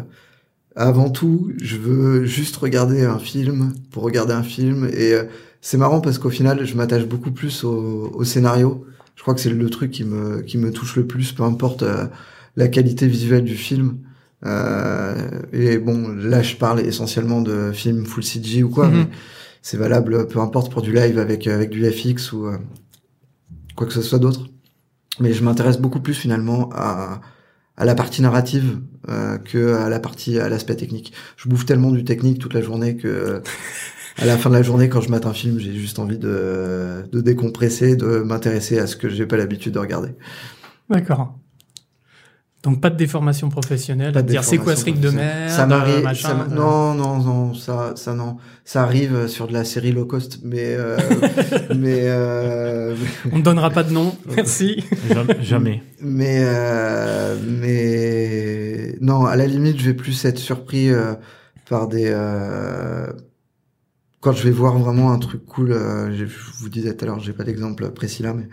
avant tout, je veux juste regarder un film pour regarder un film et euh, c'est marrant parce qu'au final, je m'attache beaucoup plus au, au scénario. Je crois que c'est le truc qui me qui me touche le plus, peu importe euh, la qualité visuelle du film. Euh, et bon, là, je parle essentiellement de films full CG ou quoi, Mhm. mais c'est valable peu importe pour du live avec avec du FX ou euh, quoi que ce soit d'autre. Mais je m'intéresse beaucoup plus finalement à à la partie narrative euh, que à la partie à l'aspect technique. Je bouffe tellement du technique toute la journée que à la fin de la journée, quand je mate un film, j'ai juste envie de, de décompresser, de m'intéresser à ce que j'ai pas l'habitude de regarder. D'accord. Donc pas de déformation professionnelle. Pas de dire c'est quoi ce de merde Ça m'arrive. machin, ça m'a- euh. non, non, non, ça, ça non, ça arrive sur de la série low cost, mais euh, [laughs] mais euh, On ne donnera pas de nom. [laughs] Merci. Jamais. mais euh, mais non, à la limite, je vais plus être surpris euh, par des euh, quand je vais voir vraiment un truc cool. euh, je je vous disais tout à l'heure, j'ai pas d'exemple précis là, mais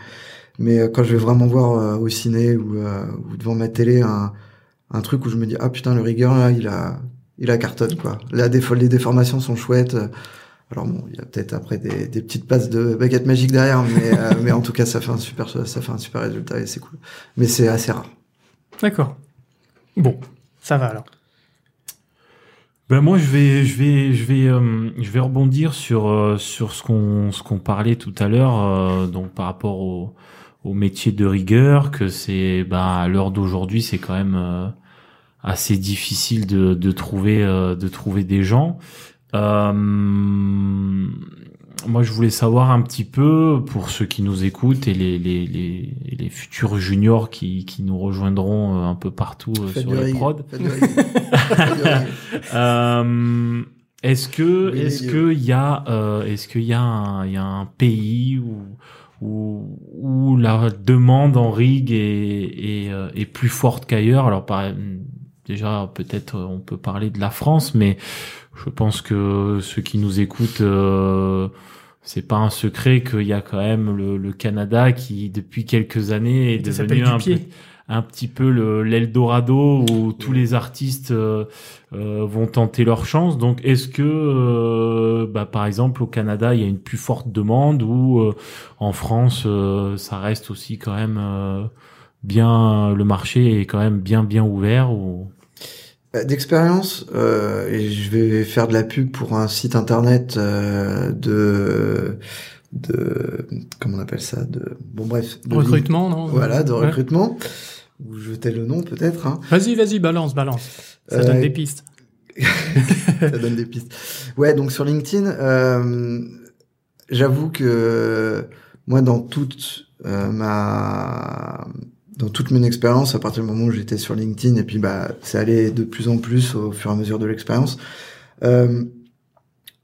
mais euh, quand je vais vraiment voir euh, au ciné ou, euh, ou devant ma télé un un truc où je me dis ah putain le rigueur là il a il a cartonne quoi. La défo- les déformations sont chouettes. Alors bon, il y a peut-être après des, des petites passes de baguette magique derrière, mais euh, [laughs] mais en tout cas ça fait un super ça fait un super résultat et c'est cool. Mais c'est assez rare. D'accord. Bon, ça va alors. Ben moi je vais je vais je vais euh, je vais rebondir sur euh, sur ce qu'on ce qu'on parlait tout à l'heure euh, donc par rapport au au métier de rigueur que c'est ben à l'heure d'aujourd'hui c'est quand même euh, assez difficile de de trouver euh, de trouver des gens. Euh, moi je voulais savoir un petit peu pour ceux qui nous écoutent et les les les, les futurs juniors qui qui nous rejoindront euh, un peu partout euh, sur les prods. Rig. [laughs] Euh, est-ce que est-ce que il y a euh, est-ce qu'il y a un il y a un pays où où, où la demande en rig est est, euh, est plus forte qu'ailleurs alors par déjà peut-être euh, on peut parler de la France mais je pense que ceux qui nous écoutent euh, c'est pas un secret qu'il y a quand même le, le Canada qui depuis quelques années est devenu un pied. peu un petit peu le l'Eldorado où tous les artistes euh, euh, vont tenter leur chance. Donc, est-ce que, euh, bah, par exemple, au Canada, il y a une plus forte demande ou euh, en France, euh, ça reste aussi quand même euh, bien, le marché est quand même bien bien ouvert ou? Euh, D'expérience, euh, et je vais faire de la pub pour un site internet euh, de de comment on appelle ça de bon bref de Recrutement, non? Voilà de Ouais. recrutement vous jetez le nom peut-être hein. Vas-y, vas-y, balance, balance. Ça Euh, donne des pistes. [laughs] ça donne des pistes. Ouais, donc sur LinkedIn, euh, j'avoue que moi, dans toute euh, ma dans toute mon expérience, à partir du moment où j'étais sur LinkedIn, et puis bah, c'est allé de plus en plus au fur et à mesure de l'expérience. Euh,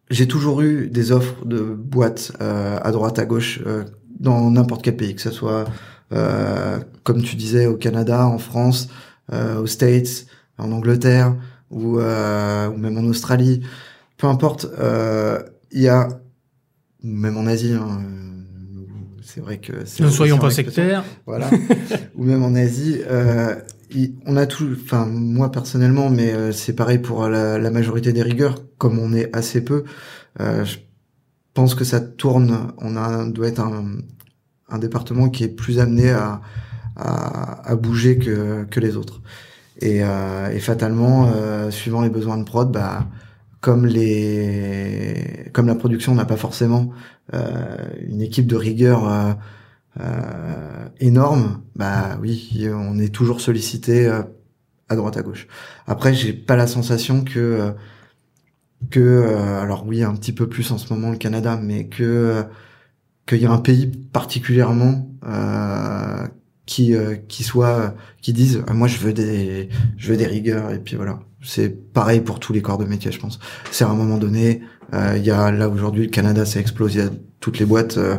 j'ai toujours eu des offres de boîtes euh, à droite, à gauche, euh, dans n'importe quel pays, que ce soit euh, comme tu disais au Canada, en France, euh, aux States, en Angleterre ou, euh, ou même en Australie, peu importe, il y a ou même en Asie. Hein, c'est vrai que ne soyons pas sectaires. Voilà. [laughs] ou même en Asie, euh, on a tout. Enfin, moi personnellement, mais c'est pareil pour la, la, majorité des rigueurs. Comme on est assez peu, euh, je pense que ça tourne. On a doit être un, un département qui est plus amené à, à, à bouger que, que les autres. Et, euh, et fatalement, euh, suivant les besoins de prod, bah, comme les, comme la production n'a pas forcément euh, une équipe de rigueur euh, euh, énorme, bah oui, on est toujours sollicité à droite à gauche. Après, j'ai pas la sensation que que alors oui, un petit peu plus en ce moment le Canada, mais que qu'il y a un pays particulièrement euh, qui euh, qui soit qui dise ah, moi je veux des je veux des rigueurs et puis voilà. C'est pareil pour tous les corps de métier je pense. C'est à un moment donné euh, il y a là aujourd'hui le Canada ça explose il y a toutes les boîtes euh,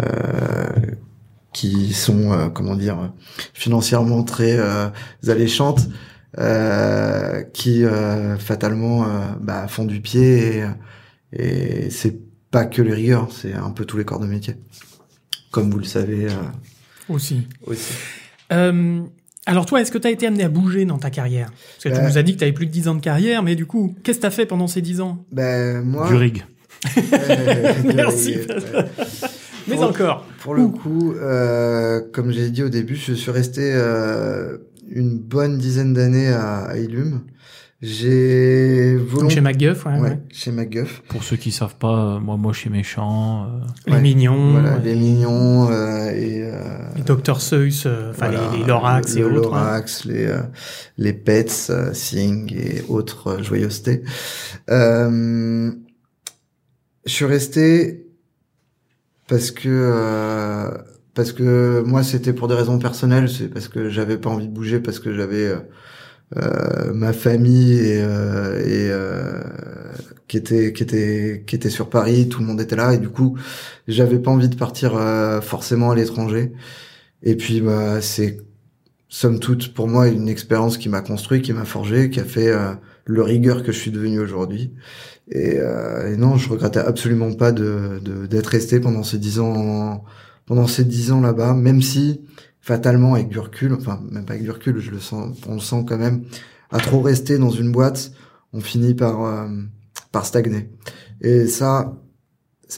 euh qui sont comment dire financièrement très alléchantes qui fatalement bah, font du pied et, et c'est pas que les rigueurs, c'est un peu tous les corps de métier. Comme vous le savez. Euh, aussi. Aussi. Euh, alors toi, est-ce que tu as été amené à bouger dans ta carrière? Parce que tu bah nous as dit que tu avais plus de 10 ans de carrière, mais du coup, qu'est-ce que tu as fait pendant ces 10 ans? Ben moi... Du rig. [laughs] Merci. mais encore. Pour le coup, euh, comme j'ai dit au début, je suis resté euh, une bonne dizaine d'années à, à Ilum. J'ai volontairement... Chez MacGuff, ouais, ouais, Chez MacGuff. Pour ceux qui savent pas, euh, moi, moi, chez Méchant. Euh... Les Mignons. Voilà, les Mignons euh, et... Euh... Les Dr Seuss, euh, enfin les, les, Lorax le, et le autres. Hein. Lorax, les, euh, les Pets, Sing et autres joyeusetés. je suis resté parce que... parce que moi, c'était pour des raisons personnelles, c'est parce que j'avais pas envie de bouger, parce que j'avais euh, ma famille et, euh, euh, qui était qui était qui était sur Paris, tout le monde était là et du coup j'avais pas envie de partir forcément à l'étranger. Et puis bah c'est somme toute pour moi une expérience qui m'a construit, qui m'a forgé, qui a fait le rigueur que je suis devenu aujourd'hui. Et, et, non, je regrettais absolument pas de d'être resté pendant ces dix ans pendant ces dix ans là-bas, même si fatalement avec du recul, enfin même pas avec du recul, je le sens, on le sent quand même, à trop rester dans une boîte, on finit par euh, par stagner. Et ça,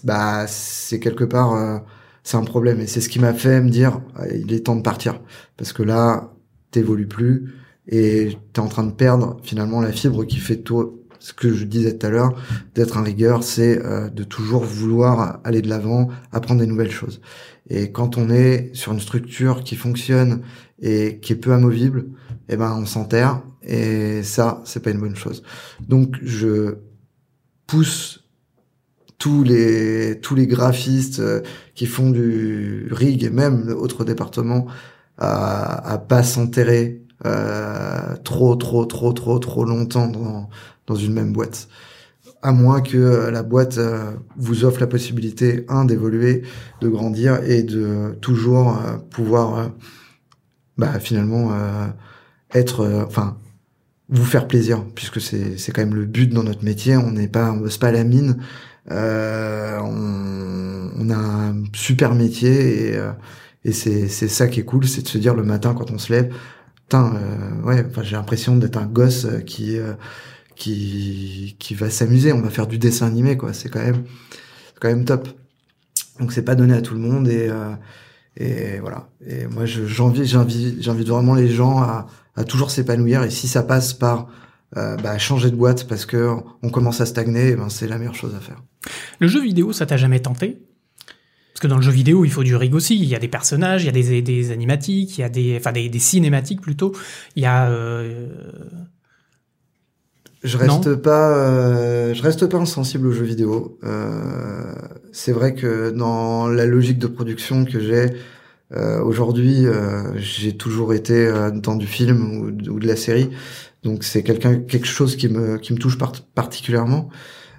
bah c'est quelque part, euh, c'est un problème. Et c'est ce qui m'a fait me dire, il est temps de partir, parce que là, t'évolues plus et t'es en train de perdre finalement la fibre qui fait tout ce que je disais tout à l'heure, d'être un rigueur, c'est euh, de toujours vouloir aller de l'avant, apprendre des nouvelles choses. Et quand on est sur une structure qui fonctionne et qui est peu amovible, eh ben on s'enterre et ça c'est pas une bonne chose. Donc je pousse tous les tous les graphistes euh, qui font du rig et même autres départements à, à pas s'enterrer trop trop trop trop trop longtemps dans dans une même boîte à moins que euh, la boîte euh, vous offre la possibilité, un, d'évoluer, de grandir et de toujours euh, pouvoir, bah, finalement, être, enfin, vous faire plaisir, puisque c'est c'est quand même le but dans notre métier. On n'est pas, on pas la mine. Euh, on, on, a un super métier et, et c'est c'est ça qui est cool, c'est de se dire le matin quand on se lève, putain, ouais, enfin j'ai l'impression d'être un gosse qui qui qui va s'amuser. On va faire du dessin animé, quoi. C'est quand même quand même top. Donc c'est pas donné à tout le monde et euh, et voilà. Et moi j'envie j'invite j'invite vraiment les gens à à toujours s'épanouir et si ça passe par euh, bah, changer de boîte parce que on commence à stagner, eh ben c'est la meilleure chose à faire. Le jeu vidéo, ça t'a jamais tenté? Parce que dans le jeu vidéo, il faut du rig aussi. Il y a des personnages, il y a des, des animatiques, il y a des, enfin des, des cinématiques plutôt. Il y a euh, je reste pas, euh, je reste pas insensible aux jeux vidéo. Euh, c'est vrai que dans la logique de production que j'ai euh, aujourd'hui, euh, j'ai toujours été euh, dans du film ou, de la série, donc c'est quelqu'un quelque chose qui me qui me touche particulièrement.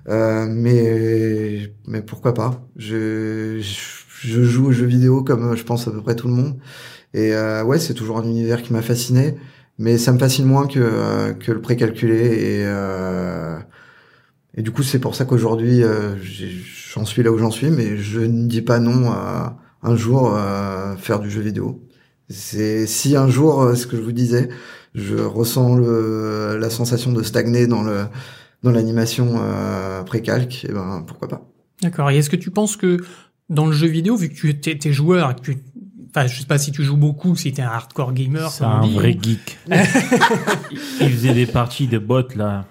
Mais mais pourquoi pas Je, je je joue aux jeux vidéo comme je pense à peu près tout le monde. Et ouais, c'est toujours un univers qui m'a fasciné, mais ça me fascine moins que que le précalculé et et du coup, c'est pour ça qu'aujourd'hui, j'en suis là où j'en suis, mais je ne dis pas non à un jour faire du jeu vidéo. C'est si un jour, ce que je vous disais, je ressens le, la sensation de stagner dans le dans l'animation euh, pré-calque, et eh ben pourquoi pas. D'accord. Et est-ce que tu penses que dans le jeu vidéo, vu que tu étais joueur, que tu Enfin, je sais pas si tu joues beaucoup, si t'es un hardcore gamer. C'est un vrai geek. [laughs] il faisait des parties de bots là,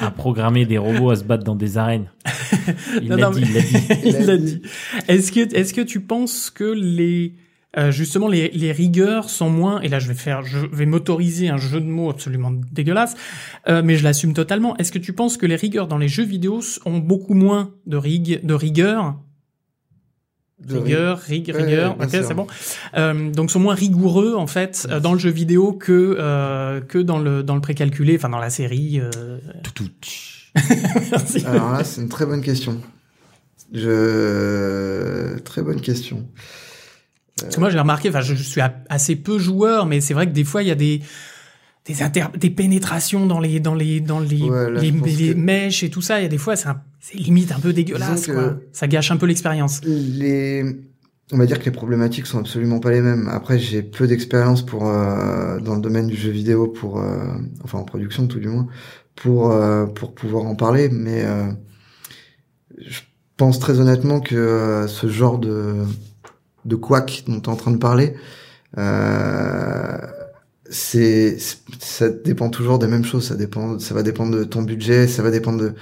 à, programmer des robots à se battre dans des arènes. [laughs] Il l'a dit, il l'a dit. il l'a dit. Est-ce que, est-ce que tu penses que les euh, justement les, les, rigueurs sont moins et là je vais faire je vais m'autoriser un jeu de mots absolument dégueulasse euh, mais je l'assume totalement est-ce que tu penses que les rigueurs dans les jeux vidéo ont beaucoup moins de rig de rigueur? De rigueur, rig, rigueur, ok, c'est bon. Euh, donc sont moins rigoureux en fait euh, dans le jeu vidéo que euh, que dans le dans le précalculé, enfin dans la série. Euh... Tout, tout. [laughs] Alors là, c'est une très bonne question. Je très bonne question. Parce que moi, j'ai remarqué, enfin, je, suis assez peu joueur, mais c'est vrai que des fois, il y a des des, inter des pénétrations dans les dans les dans les, les, mèches et tout ça. Il y a des fois, c'est limite un peu dégueulasse. Quoi. Ça gâche un peu l'expérience. Les on va dire que les problématiques sont absolument pas les mêmes. Après, j'ai peu d'expérience pour euh, dans le domaine du jeu vidéo, pour euh, enfin en production tout du moins, pour euh, pour pouvoir en parler. Mais je pense très honnêtement que ce genre de de quack dont tu es en train de parler, euh, c'est ça dépend toujours des mêmes choses. Ça dépend, ça va dépendre de ton budget, ça va dépendre de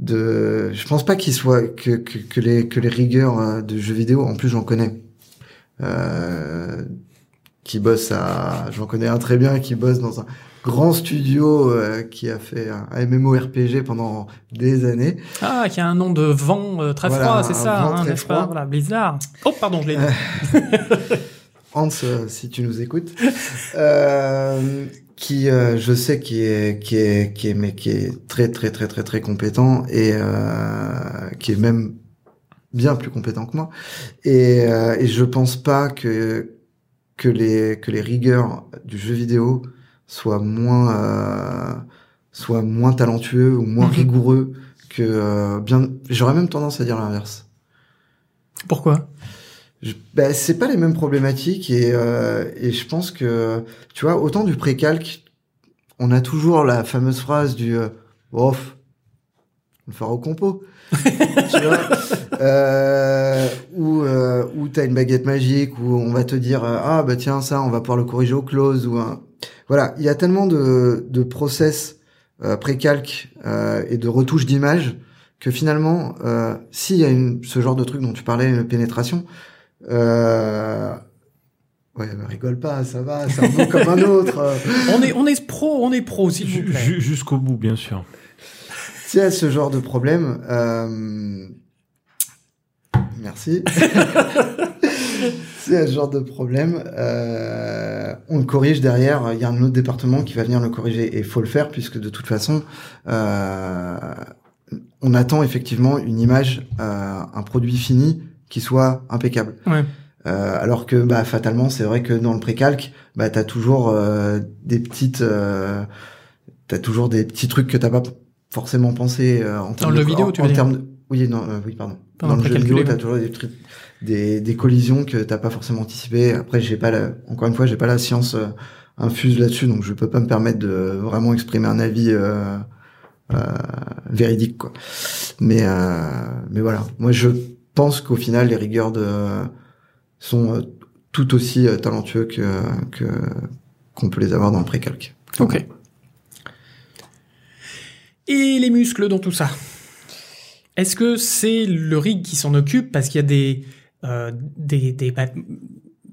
de. Je pense pas qu'il soit que, que, que les que les rigueurs euh, de jeux vidéo. En plus, j'en connais. Euh, qui bosse à, j'en connais un très bien qui bosse dans un grand studio euh, qui a fait un MMORPG pendant des années. Ah, qui a un nom de vent euh, très froid, c'est ça, hein, n'est-ce pas Voilà, Blizzard. Oh, pardon, je l'ai dit. [laughs] Hans, euh, si tu nous écoutes, qui, je sais, qui est, qui est, qui est, mais qui est très, très, très, très, très compétent et qui est même bien plus compétent que moi. Et, et je pense pas que que les que les rigueurs du jeu vidéo soit moins euh, soit moins talentueux ou moins mhm. rigoureux que euh, bien j'aurais même tendance à dire l'inverse. Pourquoi? Bah, c'est pas les mêmes problématiques et euh, et je pense que tu vois autant du précalque on a toujours la fameuse phrase du euh, off on le fera au compo. [laughs] Tu vois euh, où euh, où t'as une baguette magique où on va te dire ah bah tiens ça on va pouvoir le corriger au close ou un voilà, il y a tellement de, de process euh, pré-calque euh, et de retouches d'image que finalement, euh, s'il y a une, ce genre de truc dont tu parlais, une pénétration, euh, ouais, rigole pas, ça va, c'est un mot comme un autre. [laughs] on est, on est pro, on est pro, s'il vous plaît. Jusqu'au bout, bien sûr. S'il y a ce genre de problème, euh, merci. [laughs] c'est ce genre de problème, euh, on le corrige derrière. Il y a un autre département qui va venir le corriger et faut le faire puisque de toute façon, euh, on attend effectivement une image, euh, un produit fini qui soit impeccable. Ouais. Euh, alors que bah, fatalement, c'est vrai que dans le précalque, bah, t'as toujours euh, des petites, euh, t'as toujours des petits trucs que t'as pas forcément pensé en termes dans de, le vidéo, tu veux dire. oui, non, oui, pardon. dans le jeu vidéo, t'as toujours des trucs des, des collisions que t'as pas forcément anticipées. Après, j'ai pas la, encore une fois, j'ai pas la science euh, infuse là-dessus, donc je peux pas me permettre de vraiment exprimer un avis euh, euh, véridique, quoi. Mais euh, mais voilà, moi je pense qu'au final, les rigueurs de sont tout aussi talentueux que que qu'on peut les avoir dans le précalque. Ok. Et les muscles dans tout ça? Est-ce que c'est le rig qui s'en occupe? Parce qu'il y a des des, des bah,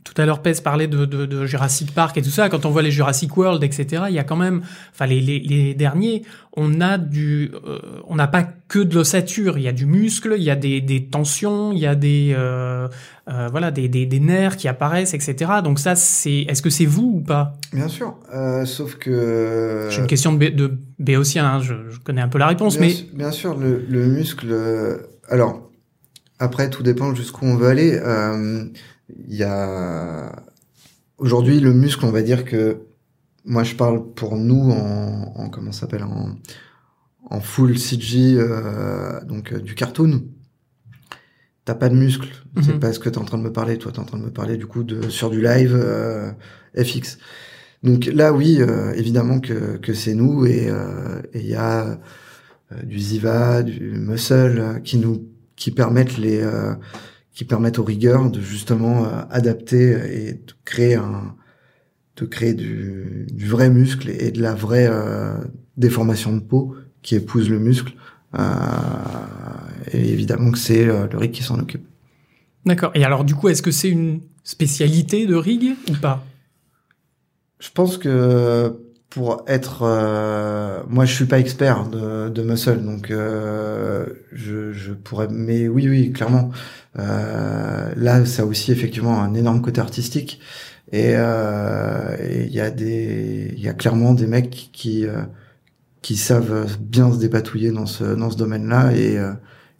tout à l'heure Pez parlait de, de, de, Jurassic Park et tout ça. Quand on voit les Jurassic World, etc., il y a quand même, enfin les, les, les derniers, on a du, euh, on n'a pas que de l'ossature. Il y a du muscle, il y a des, des tensions, il y a des, euh, euh voilà, des, des, des, nerfs qui apparaissent, etc. Donc ça, c'est, est-ce que c'est vous ou pas? Bien sûr, euh, sauf que. J'ai une question de, de béotien. Hein, je, je, connais un peu la réponse, bien mais bien sûr, le, le muscle. Alors après, tout dépend jusqu'où on veut aller. Euh, Il y a aujourd'hui le muscle, on va dire que moi je parle pour nous en, en comment s'appelle en, en full CG, euh, donc euh, du cartoon. T'as pas de muscle, c'est Mhm. pas ce que t'es en train de me parler. Toi, t'es en train de me parler du coup de sur du live euh, FX. Donc là, oui, euh, évidemment que, que c'est nous et euh, et il y a euh, du Ziva, du Muscle euh, qui nous qui permettent les euh, qui permettent aux rigueurs de justement euh, adapter et de créer un de créer du, du vrai muscle et de la vraie euh, déformation de peau qui épouse le muscle. Euh, et évidemment que c'est le rig qui s'en occupe. D'accord. Et alors, du coup, est-ce que c'est une spécialité de rig ou pas? Je pense que pour être, euh, moi je suis pas expert de, de muscle, donc euh, je, je pourrais, mais oui oui clairement. Euh, là, ça a aussi effectivement un énorme côté artistique et euh, il y a des, il y a clairement des mecs qui euh, qui savent bien se dépatouiller dans ce dans ce domaine-là et euh,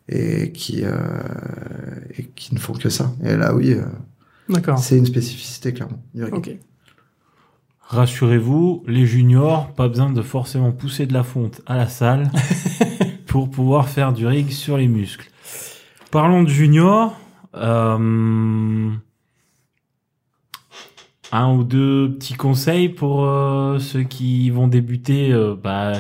et qui euh, et qui ne font que ça. Et là, oui, euh, D'accord. c'est une spécificité clairement. Ok. Rassurez-vous, les juniors, pas besoin de forcément pousser de la fonte à la salle [laughs] pour pouvoir faire du rig sur les muscles. Parlons de juniors. euh, un ou deux petits conseils pour euh, ceux qui vont débuter. euh, bah,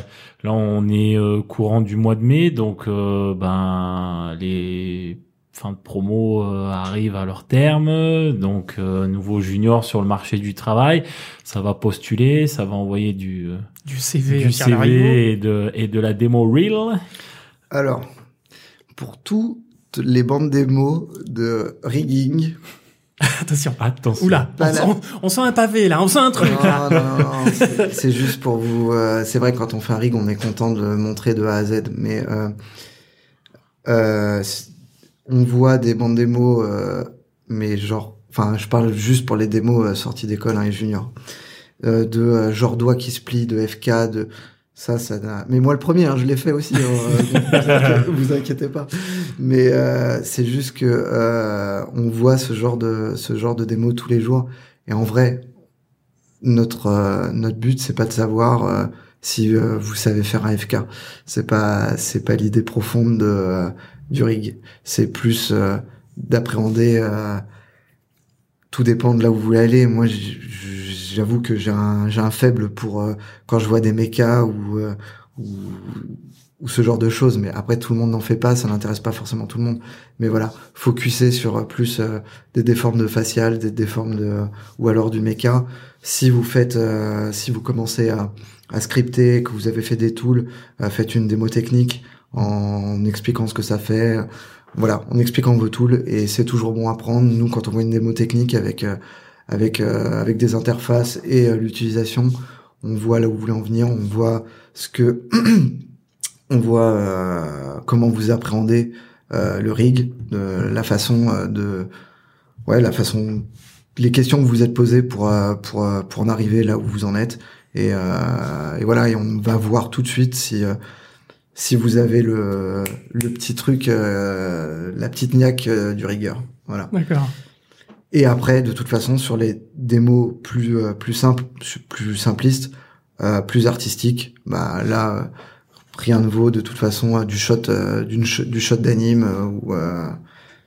là, on est courant du mois de mai, donc ben les fins de promo euh, arrivent à leur terme. Donc, euh, nouveau junior sur le marché du travail, ça va postuler, ça va envoyer du euh, Du CV, du. CV et de et de la démo reel. Alors, pour toutes les bandes démos de rigging, [laughs] Attention. Attention. Oula, on, sent, on sent un pavé là, on sent un truc là. non, non, non, c'est- juste pour vous. euh, c'est vrai que quand on fait un rig, on est content de le montrer de A à Z, mais euh, euh, on voit des bandes démos, euh, mais genre, enfin, je parle juste pour les démos euh, sorties d'école hein, et juniors, euh, de euh, genre doigt qui se plie, de FK, de ça, ça. Mais moi le premier, hein, je l'ai fait aussi. hein, euh, donc [laughs] [laughs] vous, inquiétez, pas. Mais euh, c'est juste que euh, on voit ce genre de ce genre de démo tous les jours. Et en vrai, notre euh, notre but c'est pas de savoir euh, si euh, vous savez faire un FK. C'est pas c'est pas l'idée profonde de euh, du rig. C'est plus euh, d'appréhender. euh, tout dépend de là où vous voulez aller. Moi, j'avoue que j'ai un un faible pour euh, quand je vois des mechas ou euh, ou ou ce genre de choses. Mais après, tout le monde n'en fait pas. Ça n'intéresse pas forcément tout le monde. Mais voilà, focuser sur euh, plus euh, des déformes de facial, des déformes de ou alors du mecha. Si vous faites, si vous commencez à, à scripter, que vous avez fait des tools, faites une démo technique en expliquant ce que ça fait. Voilà, en expliquant vos tools et c'est toujours bon à prendre. Nous, quand on voit une démo technique avec euh, avec euh, avec des interfaces et euh, l'utilisation, on voit là où vous voulez en venir, on voit ce que [clears throat] on voit euh, comment vous appréhendez euh, le rig, la façon de ouais, la façon les questions que vous êtes posées pour pour pour en arriver là où vous en êtes et, et voilà et on va voir tout de suite si si vous avez le le petit truc euh, la petite niaque euh, du rigueur. Voilà. D'accord. et après de toute façon sur les démos plus euh, plus simples plus simplistes euh, plus artistiques bah là rien ne vaut de toute façon euh, du shot d'une sh- du shot d'anime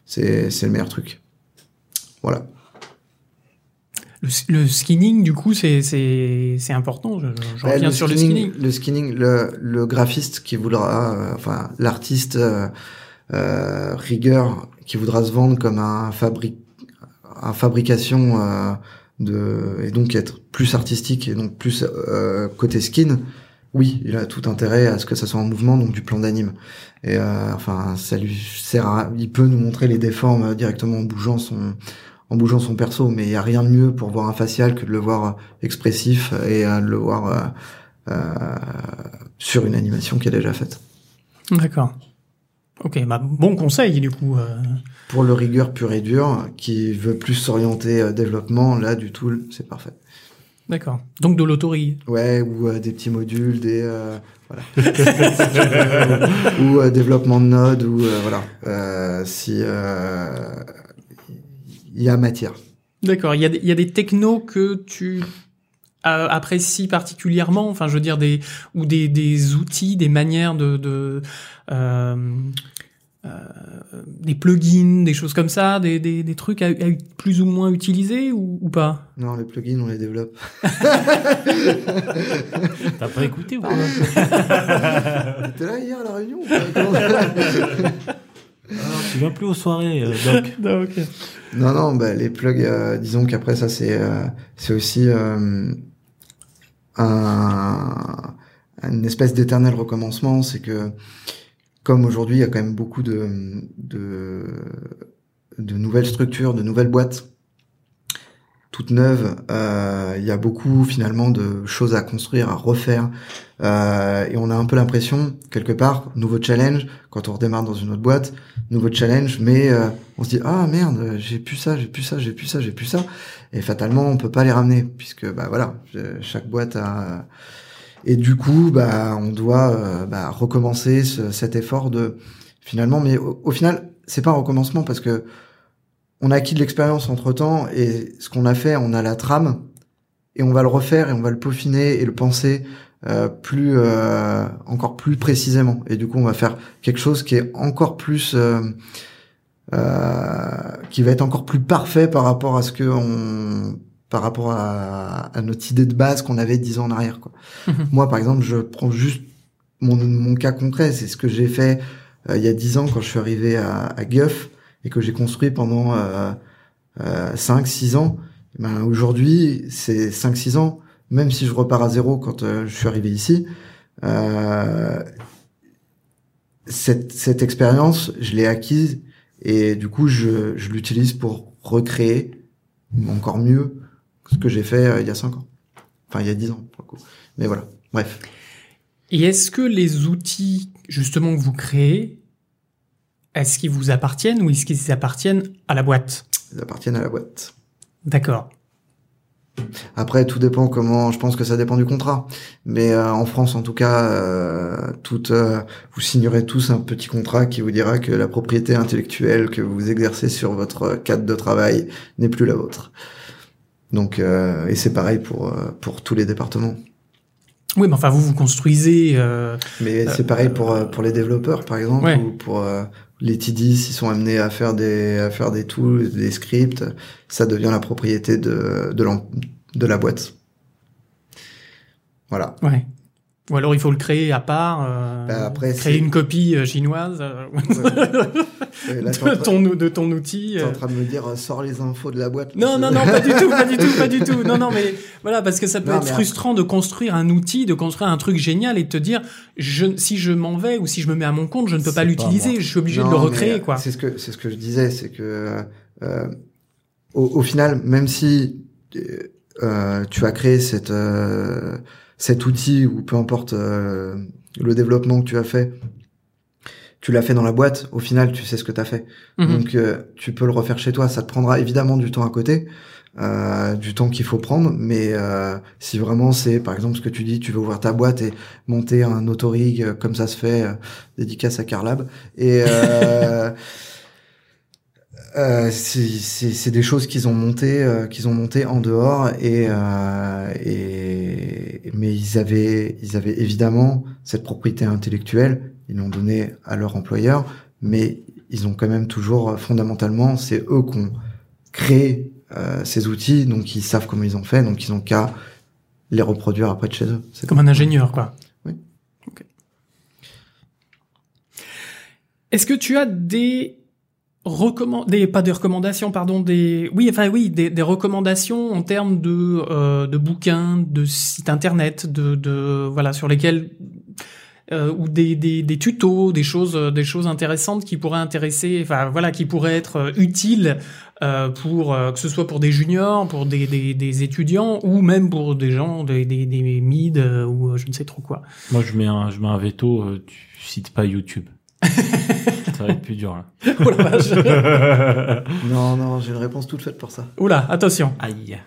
c'est c'est le meilleur truc. Voilà Le, le skinning, du coup, c'est c'est c'est important. Je, reviens sur le skinning. Le skinning, le, le graphiste qui voudra, euh, enfin l'artiste euh, euh, rigueur qui voudra se vendre comme un fabric, un fabrication euh, de et donc être plus artistique et donc plus euh, côté skin. Oui, il a tout intérêt à ce que ça soit en mouvement, donc du plan d'anime. Et euh, enfin, ça lui sert à, il peut nous montrer les déformes directement en bougeant son, en bougeant son perso, mais il y a rien de mieux pour voir un facial que de le voir euh, expressif et euh, de le voir euh, euh, sur une animation qui est déjà faite. D'accord. Ok, bah bon conseil du coup. euh. Pour le rigueur pur et dur, qui veut plus s'orienter euh, développement, là du tool, c'est parfait. D'accord. Donc de l'autorie. Ouais, ou euh, des petits modules, des euh, voilà. [laughs] ou développement de node, ou euh, voilà. Euh, si euh, il y a matière. D'accord. Il y a il y a des technos que tu euh, apprécies particulièrement. Enfin, je veux dire des ou des, des outils, des manières de, de euh, euh, des plugins, des choses comme ça, des, des, des trucs à, à plus ou moins utiliser ou, ou pas? Non, les plugins, on les développe. [laughs] T'as pas écouté ou quoi? [laughs] T'étais là hier à la réunion [laughs] Comment- Tu viens plus aux soirées, euh, Doc. [laughs] Non. Non, non, bah, les plugs, euh, disons qu'après ça, c'est euh, c'est aussi euh, un, une espèce d'éternel recommencement. C'est que, comme aujourd'hui, il y a quand même beaucoup de, de, de nouvelles structures, de nouvelles boîtes, toutes neuves, euh, il y a beaucoup finalement de choses à construire, à refaire. Euh, et on a un peu l'impression, quelque part, nouveau challenge, quand on redémarre dans une autre boîte, nouveau challenge, mais euh, on se dit ah merde, j'ai plus ça, j'ai plus ça, j'ai plus ça, j'ai plus ça, et fatalement on peut pas les ramener puisque bah voilà, chaque boîte a et du coup bah on doit bah, recommencer ce- cet effort de finalement, mais au, au final c'est pas un recommencement parce que on a acquis de l'expérience entre temps et ce qu'on a fait, on a la trame et on va le refaire et on va le peaufiner et le penser euh, plus euh, encore plus précisément et du coup on va faire quelque chose qui est encore plus euh, euh, qui va être encore plus parfait par rapport à ce que on par rapport à, à notre idée de base qu'on avait dix ans en arrière quoi. Mhm. Moi par exemple je prends juste mon, mon cas concret c'est ce que j'ai fait euh, il y a dix ans quand je suis arrivé à, à Guff et que j'ai construit pendant euh, euh, 5-6 ans ben, aujourd'hui c'est 5-6 ans même si je repars à zéro quand euh, je suis arrivé ici, euh, cette, cette expérience, je l'ai acquise et du coup, je, je l'utilise pour recréer encore mieux ce que j'ai fait euh, il y a 5 ans. Enfin, il y a 10 ans, pour le coup. Mais voilà, bref. Et est-ce que les outils justement que vous créez, est-ce qu'ils vous appartiennent ou est-ce qu'ils appartiennent à la boîte? Ils appartiennent à la boîte. D'accord. Après, tout dépend comment. Je pense que ça dépend du contrat. Mais euh, en France, en tout cas, euh, tout, euh, vous signerez tous un petit contrat qui vous dira que la propriété intellectuelle que vous exercez sur votre cadre de travail n'est plus la vôtre. Donc, euh, et c'est pareil pour pour tous les départements. Oui, mais enfin vous vous construisez. euh, Mais c'est pareil pour pour les développeurs, par exemple, Ouais. ou pour les TD, s'ils sont amenés à faire des à faire des tools, des scripts, ça devient la propriété de de, de la boîte. Voilà. Ou alors il faut le créer à part. euh, Bah, après, créer une copie euh, chinoise euh, [laughs] là, de ton de ton outil. T'es euh. en train de me dire, euh, sors les infos de la boîte. Non, non, [laughs] non, pas du tout, pas du tout, pas du tout. Non, non, mais voilà, parce que ça peut Non, être frustrant de construire un outil, de construire un truc génial et de te dire, je, si je m'en vais ou si je me mets à mon compte, je ne peux pas l'utiliser, je suis obligé de le recréer, euh, quoi. C'est ce que c'est ce que je disais, c'est que euh, au, au final, même si euh, euh, tu as créé cette euh, cet outil ou peu importe euh, le développement que tu as fait, tu l'as fait dans la boîte. Au final, tu sais ce que tu as fait. Mhm. Donc euh, tu peux le refaire chez toi. Ça te prendra évidemment du temps à côté, euh, du temps qu'il faut prendre. Mais euh, si vraiment c'est, par exemple, ce que tu dis, tu veux ouvrir ta boîte et monter un autorig comme ça se fait, dédicace à Carlab. Et [laughs] euh, c'est des choses qu'ils ont montées, euh, qu'ils ont montées en dehors et, euh, et mais ils avaient ils avaient évidemment cette propriété intellectuelle. Ils l'ont donnée à leur employeur, mais ils ont quand même toujours euh, fondamentalement c'est eux qui ont créé euh, ces outils, donc ils savent comment ils ont fait, donc ils ont qu'à les reproduire après de chez eux. C'est Comme un ingénieur, quoi. Oui. Ok. Est-ce que tu as des des pas des recommandations pardon des oui enfin oui des, des recommandations en termes de euh, de bouquins de sites internet de de voilà sur lesquels euh, ou des, des des tutos des choses des choses intéressantes qui pourraient intéresser enfin voilà qui pourraient être utiles euh, pour euh, que ce soit pour des juniors pour des, des des étudiants ou même pour des gens des des, des mid euh, ou euh, je ne sais trop quoi Moi, je mets un, je mets un veto. tu cites pas YouTube. Ça va être plus dur là. [laughs] oh la vache [laughs] Non, non, j'ai une réponse toute faite pour ça. oula attention Aïe.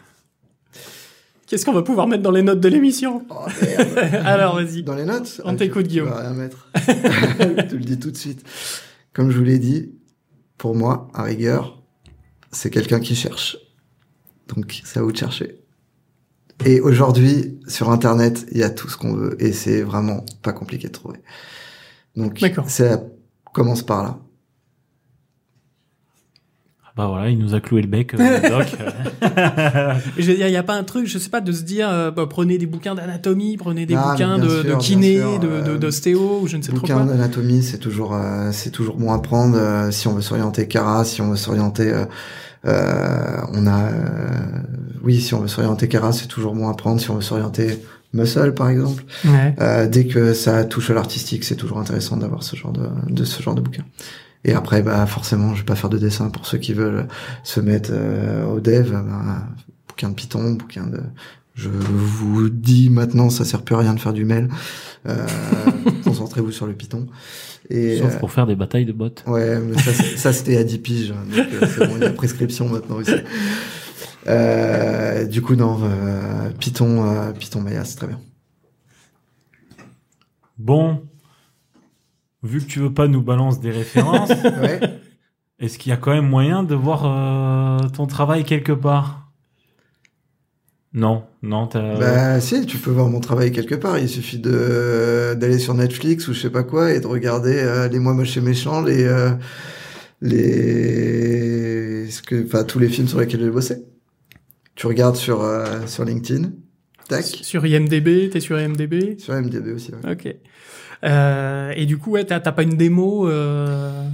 Qu'est-ce qu'on va pouvoir mettre dans les notes de l'émission? Oh, merde. [laughs] Alors, vas-y. Dans les notes? On tu- t'écoute, Guillaume. vas rien mettre. je te le dis tout de suite. Comme je vous l'ai dit, pour moi, à rigueur, c'est quelqu'un qui cherche. Donc, c'est à vous de chercher. Et aujourd'hui, sur Internet, il y a tout ce qu'on veut. Et c'est vraiment pas compliqué de trouver. Donc, ça commence par là. Bah voilà, il nous a cloué le bec, euh, [laughs] Doc. Je veux dire, il n'y a pas un truc, je sais pas, de se dire, euh, bah, prenez des bouquins d'anatomie, prenez des Ah, bouquins de, sûr, de kiné, de, euh, de- d'ostéo, ou je ne sais trop Bouquin quoi. d'anatomie, c'est toujours, euh, c'est toujours bon à prendre. euh, si on veut s'orienter Cara, si on veut s'orienter, euh, euh, on a, euh, oui, si on veut s'orienter Cara, c'est toujours bon à prendre. Si on veut s'orienter Muscle, par exemple, Ouais. euh, dès que ça touche à l'artistique, c'est toujours intéressant d'avoir ce genre de, de ce genre de bouquin. Et après, bah forcément, je vais pas faire de dessin pour ceux qui veulent se mettre euh, au dev. bah, bouquin de Python, bouquin de. Je vous dis maintenant, ça sert plus à rien de faire du mail. Euh, [laughs] Concentrez-vous sur le Python. Et Sauf euh, pour faire des batailles de bottes. ouais, mais ça, ça c'était à 10 piges, hein, donc euh, c'est bon, il y a prescription maintenant aussi. [laughs] Euh, du coup, non, euh, Python, euh, Python Maya, c'est très bien. Bon, vu que tu veux pas nous balancer des références, [laughs] Ouais. est-ce qu'il y a quand même moyen de voir euh, ton travail quelque part? Non, non, t'as... Bah si, tu peux voir mon travail quelque part. Il suffit de d'aller sur Netflix ou je sais pas quoi et de regarder euh, les mois moches et méchants, les euh, les ce que enfin tous les films sur lesquels j'ai bossé. Tu regardes sur euh, sur LinkedIn, tac, Sur IMDB, t'es sur IMDB sur MDB aussi. Ouais. Ok. Euh, et du coup, ouais, t'as, pas une démo, euh,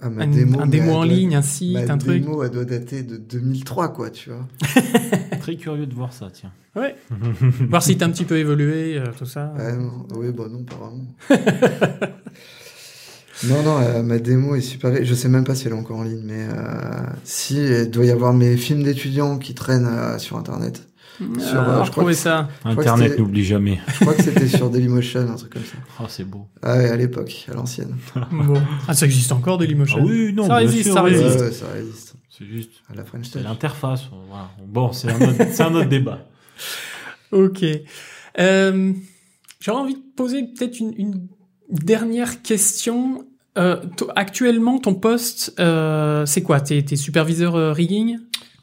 Ah, ma un, démo, un en doit- ligne, un site, Ma un truc démo, elle doit dater de 2003, quoi, tu vois. [laughs] Très curieux de voir ça, tiens. Ouais. Voir si t'as un petit peu évolué, euh, tout ça. Ah non, oui, bah non, pas vraiment. [laughs] non, non, euh, ma démo est super. Je sais même pas si elle est encore en ligne, mais euh, si, il doit y avoir mes films d'étudiants qui traînent euh, sur Internet. sur, Ah, euh, je crois que ça. crois que Internet c'était- n'oublie jamais. Je crois que c'était sur Dailymotion, un truc comme ça. Oh, c'est beau. Ah ouais, à l'époque, à l'ancienne. Bon. Ah, ça existe encore, Dailymotion? Ah oui, non, Ça bien résiste, sûr, ça oui. résiste. Ouais, ça résiste. C'est juste, À la French c'est Touch. l'interface. Voilà. Bon, c'est un, autre- c'est un autre débat. [laughs] Ok. Euh, J'aurais envie de poser peut-être une, une dernière question. Euh, actuellement, ton poste, euh, c'est quoi? T'es superviseur euh, rigging?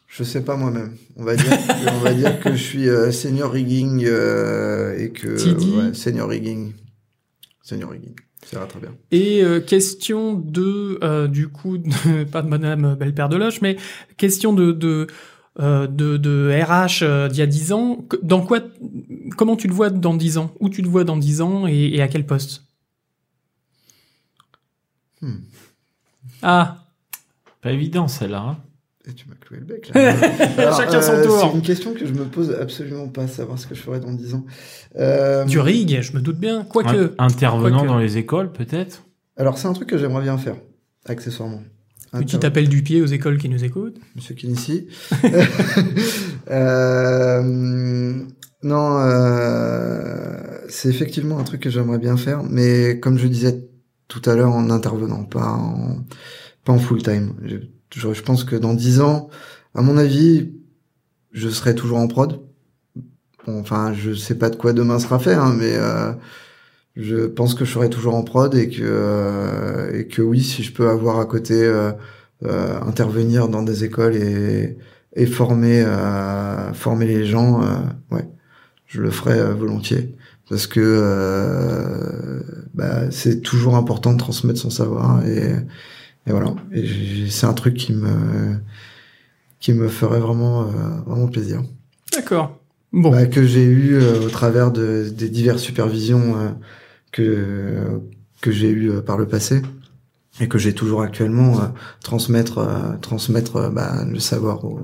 Je sais pas moi-même. On va dire, que- on va dire que je suis euh, senior rigging euh, et que ouais, senior rigging, senior rigging, ça va très bien. Et euh, question de, euh, du coup, de- [laughs] pas de Madame Belle-Père de Loche, mais question de de euh, de, de RH euh, d'il y a 10 ans. Dans quoi Comment tu le vois dans 10 ans? Où tu le vois dans 10 ans et, et à quel poste? Hmm. Ah, Pas évident, celle-là. hein. Et tu m'as cloué le bec. Là. [laughs] Chacun son euh, tour. C'est une question que je me pose absolument pas, savoir ce que je ferais dans 10 ans. Euh, du rig, je me doute bien. Quoique. Un- intervenant Quoique. dans les écoles, peut-être? Alors c'est un truc que j'aimerais bien faire, accessoirement. Petit appel du pied aux écoles qui nous écoutent. Monsieur Kinissi. [laughs] euh, non, euh, c'est effectivement un truc que j'aimerais bien faire, mais comme je disais tout à l'heure, en intervenant, pas en, pas en full time. Je, je, pense que dans dix ans, à mon avis, je serai toujours en prod. Bon, enfin, je sais pas de quoi demain sera fait, hein, mais euh, je pense que je serai toujours en prod et que euh, et que oui, si je peux avoir à côté euh, euh, intervenir dans des écoles et et former euh, former les gens, euh, ouais, je le ferai volontiers parce que euh, bah, c'est toujours important de transmettre son savoir et et voilà. Et c'est un truc qui me qui me ferait vraiment euh, vraiment plaisir. D'accord. Bon. Bah, que j'ai eu euh, au travers de, des diverses supervisions euh, que que j'ai eu par le passé et que j'ai toujours actuellement transmettre transmettre bah, le savoir aux,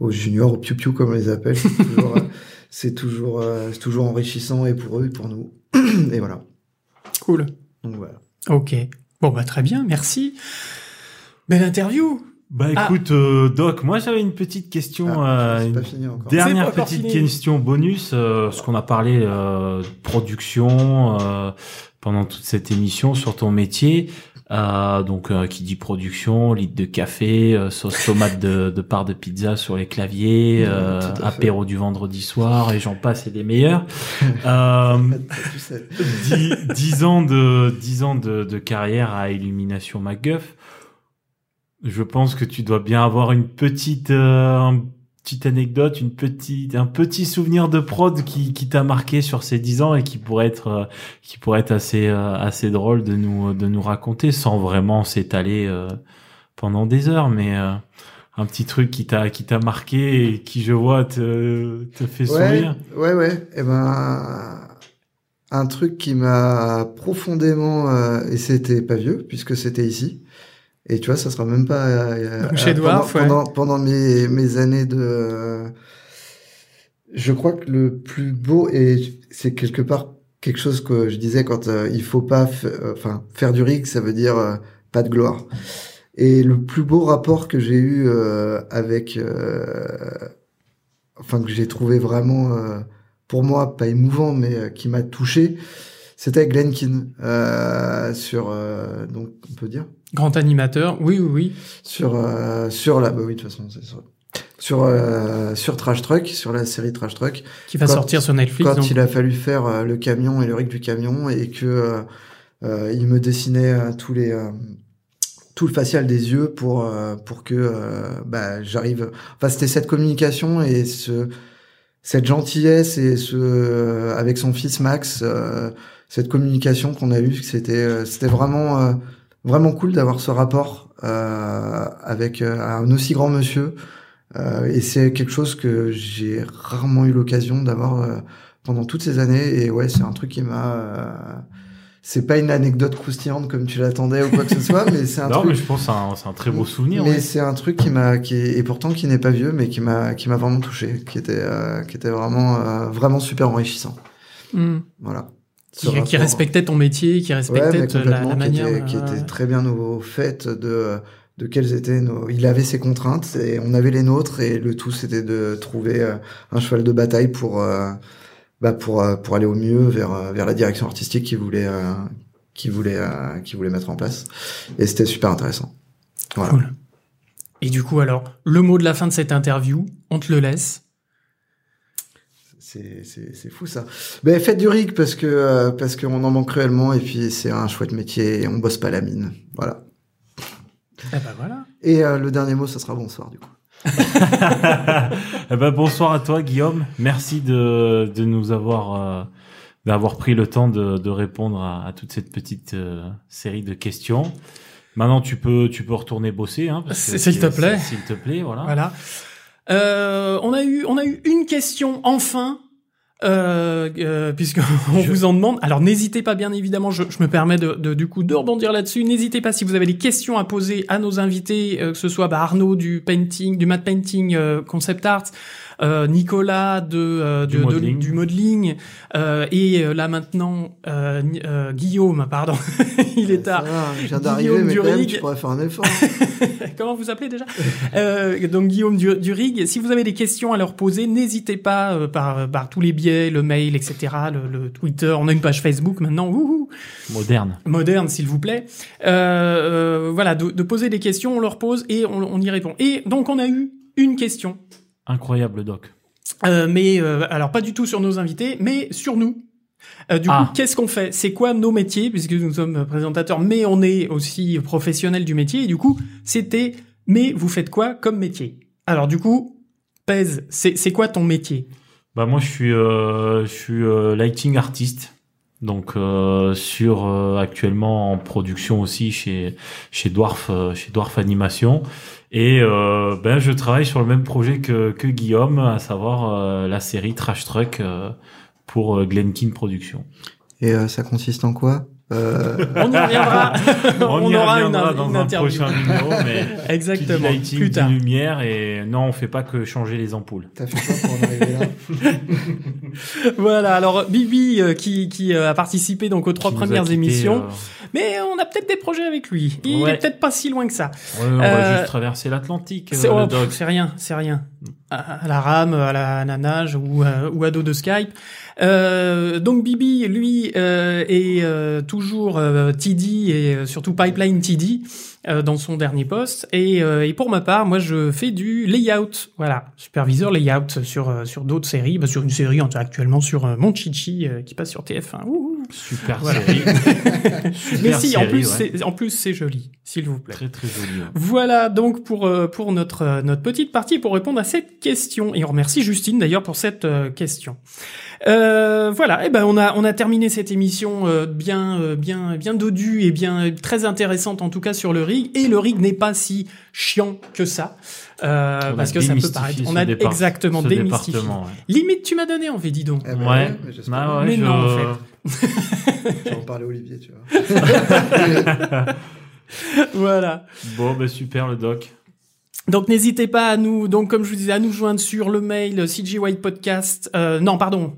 aux juniors aux piou piou comme on les appelle [laughs] toujours, c'est toujours euh, c'est toujours enrichissant et pour eux et pour nous [clears throat] et voilà Cool. donc voilà Ok. Bon, bah, très bien. Merci. Belle interview. Bah Ah. écoute, euh, Doc, moi j'avais une petite question, Ah, euh, c'est une pas fini encore C'est dernière petite fini. question bonus, euh, ce qu'on a parlé euh, de production euh, pendant toute cette émission sur ton métier. Euh, donc euh, qui dit production, litre de café, euh, sauce tomate de, de part de pizza sur les claviers, [laughs] euh, apéro du vendredi soir et j'en passe et des meilleurs. [laughs] euh, Tu sais. dix, dix ans de dix ans de, de carrière à Illumination MacGuff. Je pense que tu dois bien avoir une petite euh, petite anecdote, une petite un petit souvenir de prod qui, qui t'a marqué sur ces dix ans et qui pourrait être euh, qui pourrait être assez euh, assez drôle de nous de nous raconter sans vraiment s'étaler euh, pendant des heures, mais un petit truc qui t'a qui t'a marqué et qui je vois te te fait Ouais, sourire. ouais, ouais. Et ben, un truc qui m'a profondément, et c'était pas vieux, puisque c'était ici. Et tu vois, ça sera même pas euh, Donc chez euh, pendant, ouais. pendant, pendant mes, mes années de. euh, je crois que le plus beau, et c'est quelque part quelque chose que je disais quand euh, il faut pas, euh, enfin, faire du rig, ça veut dire euh, pas de gloire. Et le plus beau rapport que j'ai eu euh, avec, euh, enfin que j'ai trouvé vraiment, euh, pour moi, pas émouvant, mais euh, qui m'a touché, c'était Glenkin euh, sur, euh, donc on peut dire Grand animateur, oui, oui, oui. sur euh, sur la, bah oui de toute façon c'est ça. Sur euh, sur Trash Truck, sur la série Trash Truck, Qui va Quand- sortir sur Netflix. quand donc. il a fallu faire euh, le camion et le rig du camion et que euh, il me dessinait tous les euh, tout le facial des yeux pour euh, pour que bah, j'arrive enfin c'était cette communication et ce cette gentillesse et ce euh, avec son fils Max euh, cette communication qu'on a eue c'était euh, c'était vraiment euh, vraiment cool d'avoir ce rapport euh, avec euh, un aussi grand monsieur euh, et c'est quelque chose que j'ai rarement eu l'occasion d'avoir euh, pendant toutes ces années. Et ouais, c'est un truc qui m'a. euh, c'est pas une anecdote croustillante comme tu l'attendais ou quoi que ce soit, mais c'est un [laughs] Non, mais truc. je pense que c'est un, c'est un très beau souvenir. Mais ouais. c'est un truc qui m'a, qui est- et pourtant qui n'est pas vieux, mais qui m'a, qui m'a vraiment touché, qui était, euh, qui était vraiment, euh, vraiment super enrichissant. Hmm. Voilà. Qui, qui respectait ton métier, qui Ouais, respectait mais la, la qui manière. était, qui euh, était très bien au fait de de quelles étaient nos. Il avait ses contraintes et on avait les nôtres et le tout c'était de trouver euh, un cheval de bataille pour euh, bah pour euh, pour aller au mieux vers euh, vers la direction artistique qu'il voulait euh, qu'il voulait euh, qu'il voulait mettre en place et c'était super intéressant. Voilà. Cool. Et du coup, alors, le mot de la fin de cette interview, on te le laisse. C'est c'est c'est fou ça. Ben faites du rig parce que euh, parce qu'on en manque cruellement et puis c'est un chouette métier et on bosse pas la mine. Voilà. Eh ben voilà. Et euh, le dernier mot, ça sera bonsoir du coup. [laughs] Eh ben, bonsoir à toi, Guillaume. Merci de, de nous avoir, euh, d'avoir pris le temps de, de répondre à, à toute cette petite euh, série de questions. Maintenant, tu peux, tu peux retourner bosser, hein, S'il te plaît. S'il te plaît, voilà. Voilà. Euh, on a eu, on a eu une question enfin. Euh, euh, puisqu'on [laughs] Je- vous en demande. Alors n'hésitez pas, bien évidemment, je, je me permets de, de- du coup de rebondir là-dessus. N'hésitez pas si vous avez des questions à poser à nos invités, euh, que ce soit bah, Arnaud du painting, du matte painting euh, concept art, euh, Nicolas de, euh, Du de- de- modeling. du modeling, euh, et euh, là maintenant euh, euh, Guillaume, pardon, [laughs] il est tard. je viens d'arriver, Guillaume mais quand même, Durig. tu pourrais faire un effort. [laughs] Comment vous appelez déjà? Euh, Donc Guillaume du, du Rig. Si vous avez des questions à leur poser, n'hésitez pas euh, par, par tous les biais, le mail, etc., le, le Twitter. On a une page Facebook maintenant, wouhou, Moderne. moderne s'il vous plaît. Euh, euh, voilà, de, de poser des questions, on leur pose et on, on y répond. Et donc on a eu une question, Incroyable doc. euh, mais euh, alors pas du tout sur nos invités, mais sur nous. Euh, du Ah. coup, qu'est-ce qu'on fait? C'est quoi nos métiers? Puisque nous sommes présentateurs, mais on est aussi professionnels du métier. Et du coup, c'était mais vous faites quoi comme métier? Alors du coup, pèse, c'est quoi ton métier? Bah moi je suis je suis lighting artiste. Donc sur actuellement en production aussi chez chez Dwarf chez Dwarf Animation et euh, ben je travaille sur le même projet que que Guillaume à savoir euh, la série Trash Truck euh, pour euh, Glenkin Productions. Et ça consiste en quoi? Euh, On y reviendra. [laughs] On, y aura une, reviendra dans une un interview. prochain numéro mais [laughs] qui dit Exactement. lighting Plus tard. lumière et non on fait pas que changer les ampoules. T'as fait quoi pour en arriver là [laughs] Voilà. Alors Bibi euh, qui qui euh, a participé donc aux trois Qui premières émissions, euh, mais on a peut-être des projets avec lui. Il Ouais. est peut-être pas si loin que ça. ouais, on va juste traverser l'Atlantique. C'est euh, oh, rien, c'est rien. à, la RAM, à la, Nanage ou, à, ou Ado de Skype. Euh, donc Bibi, lui, euh, est euh, toujours euh, TD et surtout Pipeline TD dans son dernier poste. Et, et, pour ma part, moi, je fais du layout, voilà, superviseur layout sur sur d'autres séries, bah, sur une série actuellement sur Mon Chichi qui passe sur TF1. Super série. [laughs] Mais si, en plus, c'est en plus c'est joli, s'il vous plaît. Très très joli. Voilà donc pour pour notre notre petite partie pour répondre à cette question. Et on remercie Justine d'ailleurs pour cette question. Euh, voilà, et eh ben on a on a terminé cette émission euh, bien euh, bien bien dodue et bien très intéressante en tout cas sur le rig et le rig n'est pas si chiant que ça parce que ça peut paraître on a exactement démystifié. Limite tu m'as donné envie dis donc. Eh ben ouais. Mais, mais non en fait. [laughs] J'en parlais Olivier tu vois. [laughs] voilà. Bon ben super le doc. Donc n'hésitez pas à nous, donc comme je vous disais, à nous joindre sur le mail CG White Podcast. Euh, non, pardon,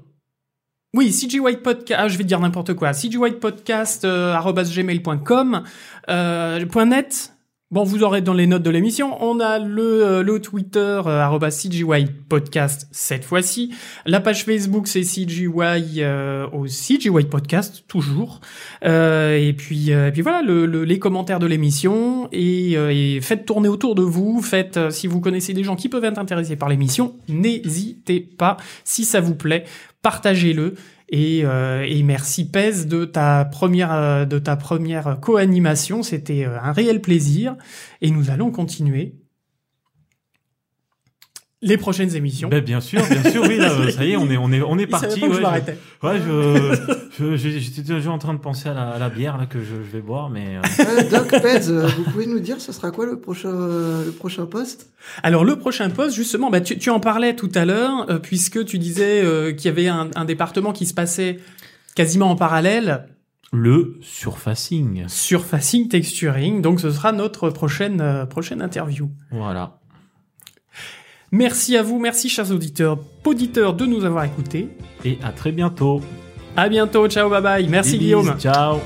oui, CG White Podcast, ah, je vais dire n'importe quoi. CG White Podcast, euh, gmail.com, euh, .net. Bon, vous aurez dans les notes de l'émission. On a le, euh, le Twitter, euh, cette fois-ci. La page Facebook, c'est CGY euh, au CGY Podcast, toujours. Euh, et puis, et puis voilà, le, les commentaires de l'émission. Et, et, faites tourner autour de vous. Faites, si vous connaissez des gens qui peuvent être intéressés par l'émission, n'hésitez pas, si ça vous plaît, partagez-le. Et, euh, et, merci Pez de ta première euh, de ta première co-animation, c'était euh, un réel plaisir et nous allons continuer les prochaines émissions. Ben, bien sûr, bien sûr, oui, là, ça y est, on est, on est, on est parti. Ouais, je, ouais, je, j'étais déjà en train de penser à la, à la bière là que je, je vais boire, mais. Euh... [laughs] Doc Pez, euh, vous pouvez nous dire, ce sera quoi le prochain, le prochain poste? Alors le prochain poste, justement, bah tu, tu en parlais tout à l'heure, euh, puisque tu disais euh, qu'il y avait un, un département qui se passait quasiment en parallèle le surfacing. Surfacing texturing. Donc ce sera notre prochaine euh, prochaine interview. Voilà. Merci à vous, merci chers auditeurs, auditeurs de nous avoir écoutés. Et à très bientôt. À bientôt, ciao, bye bye. Merci Guillaume. Ciao.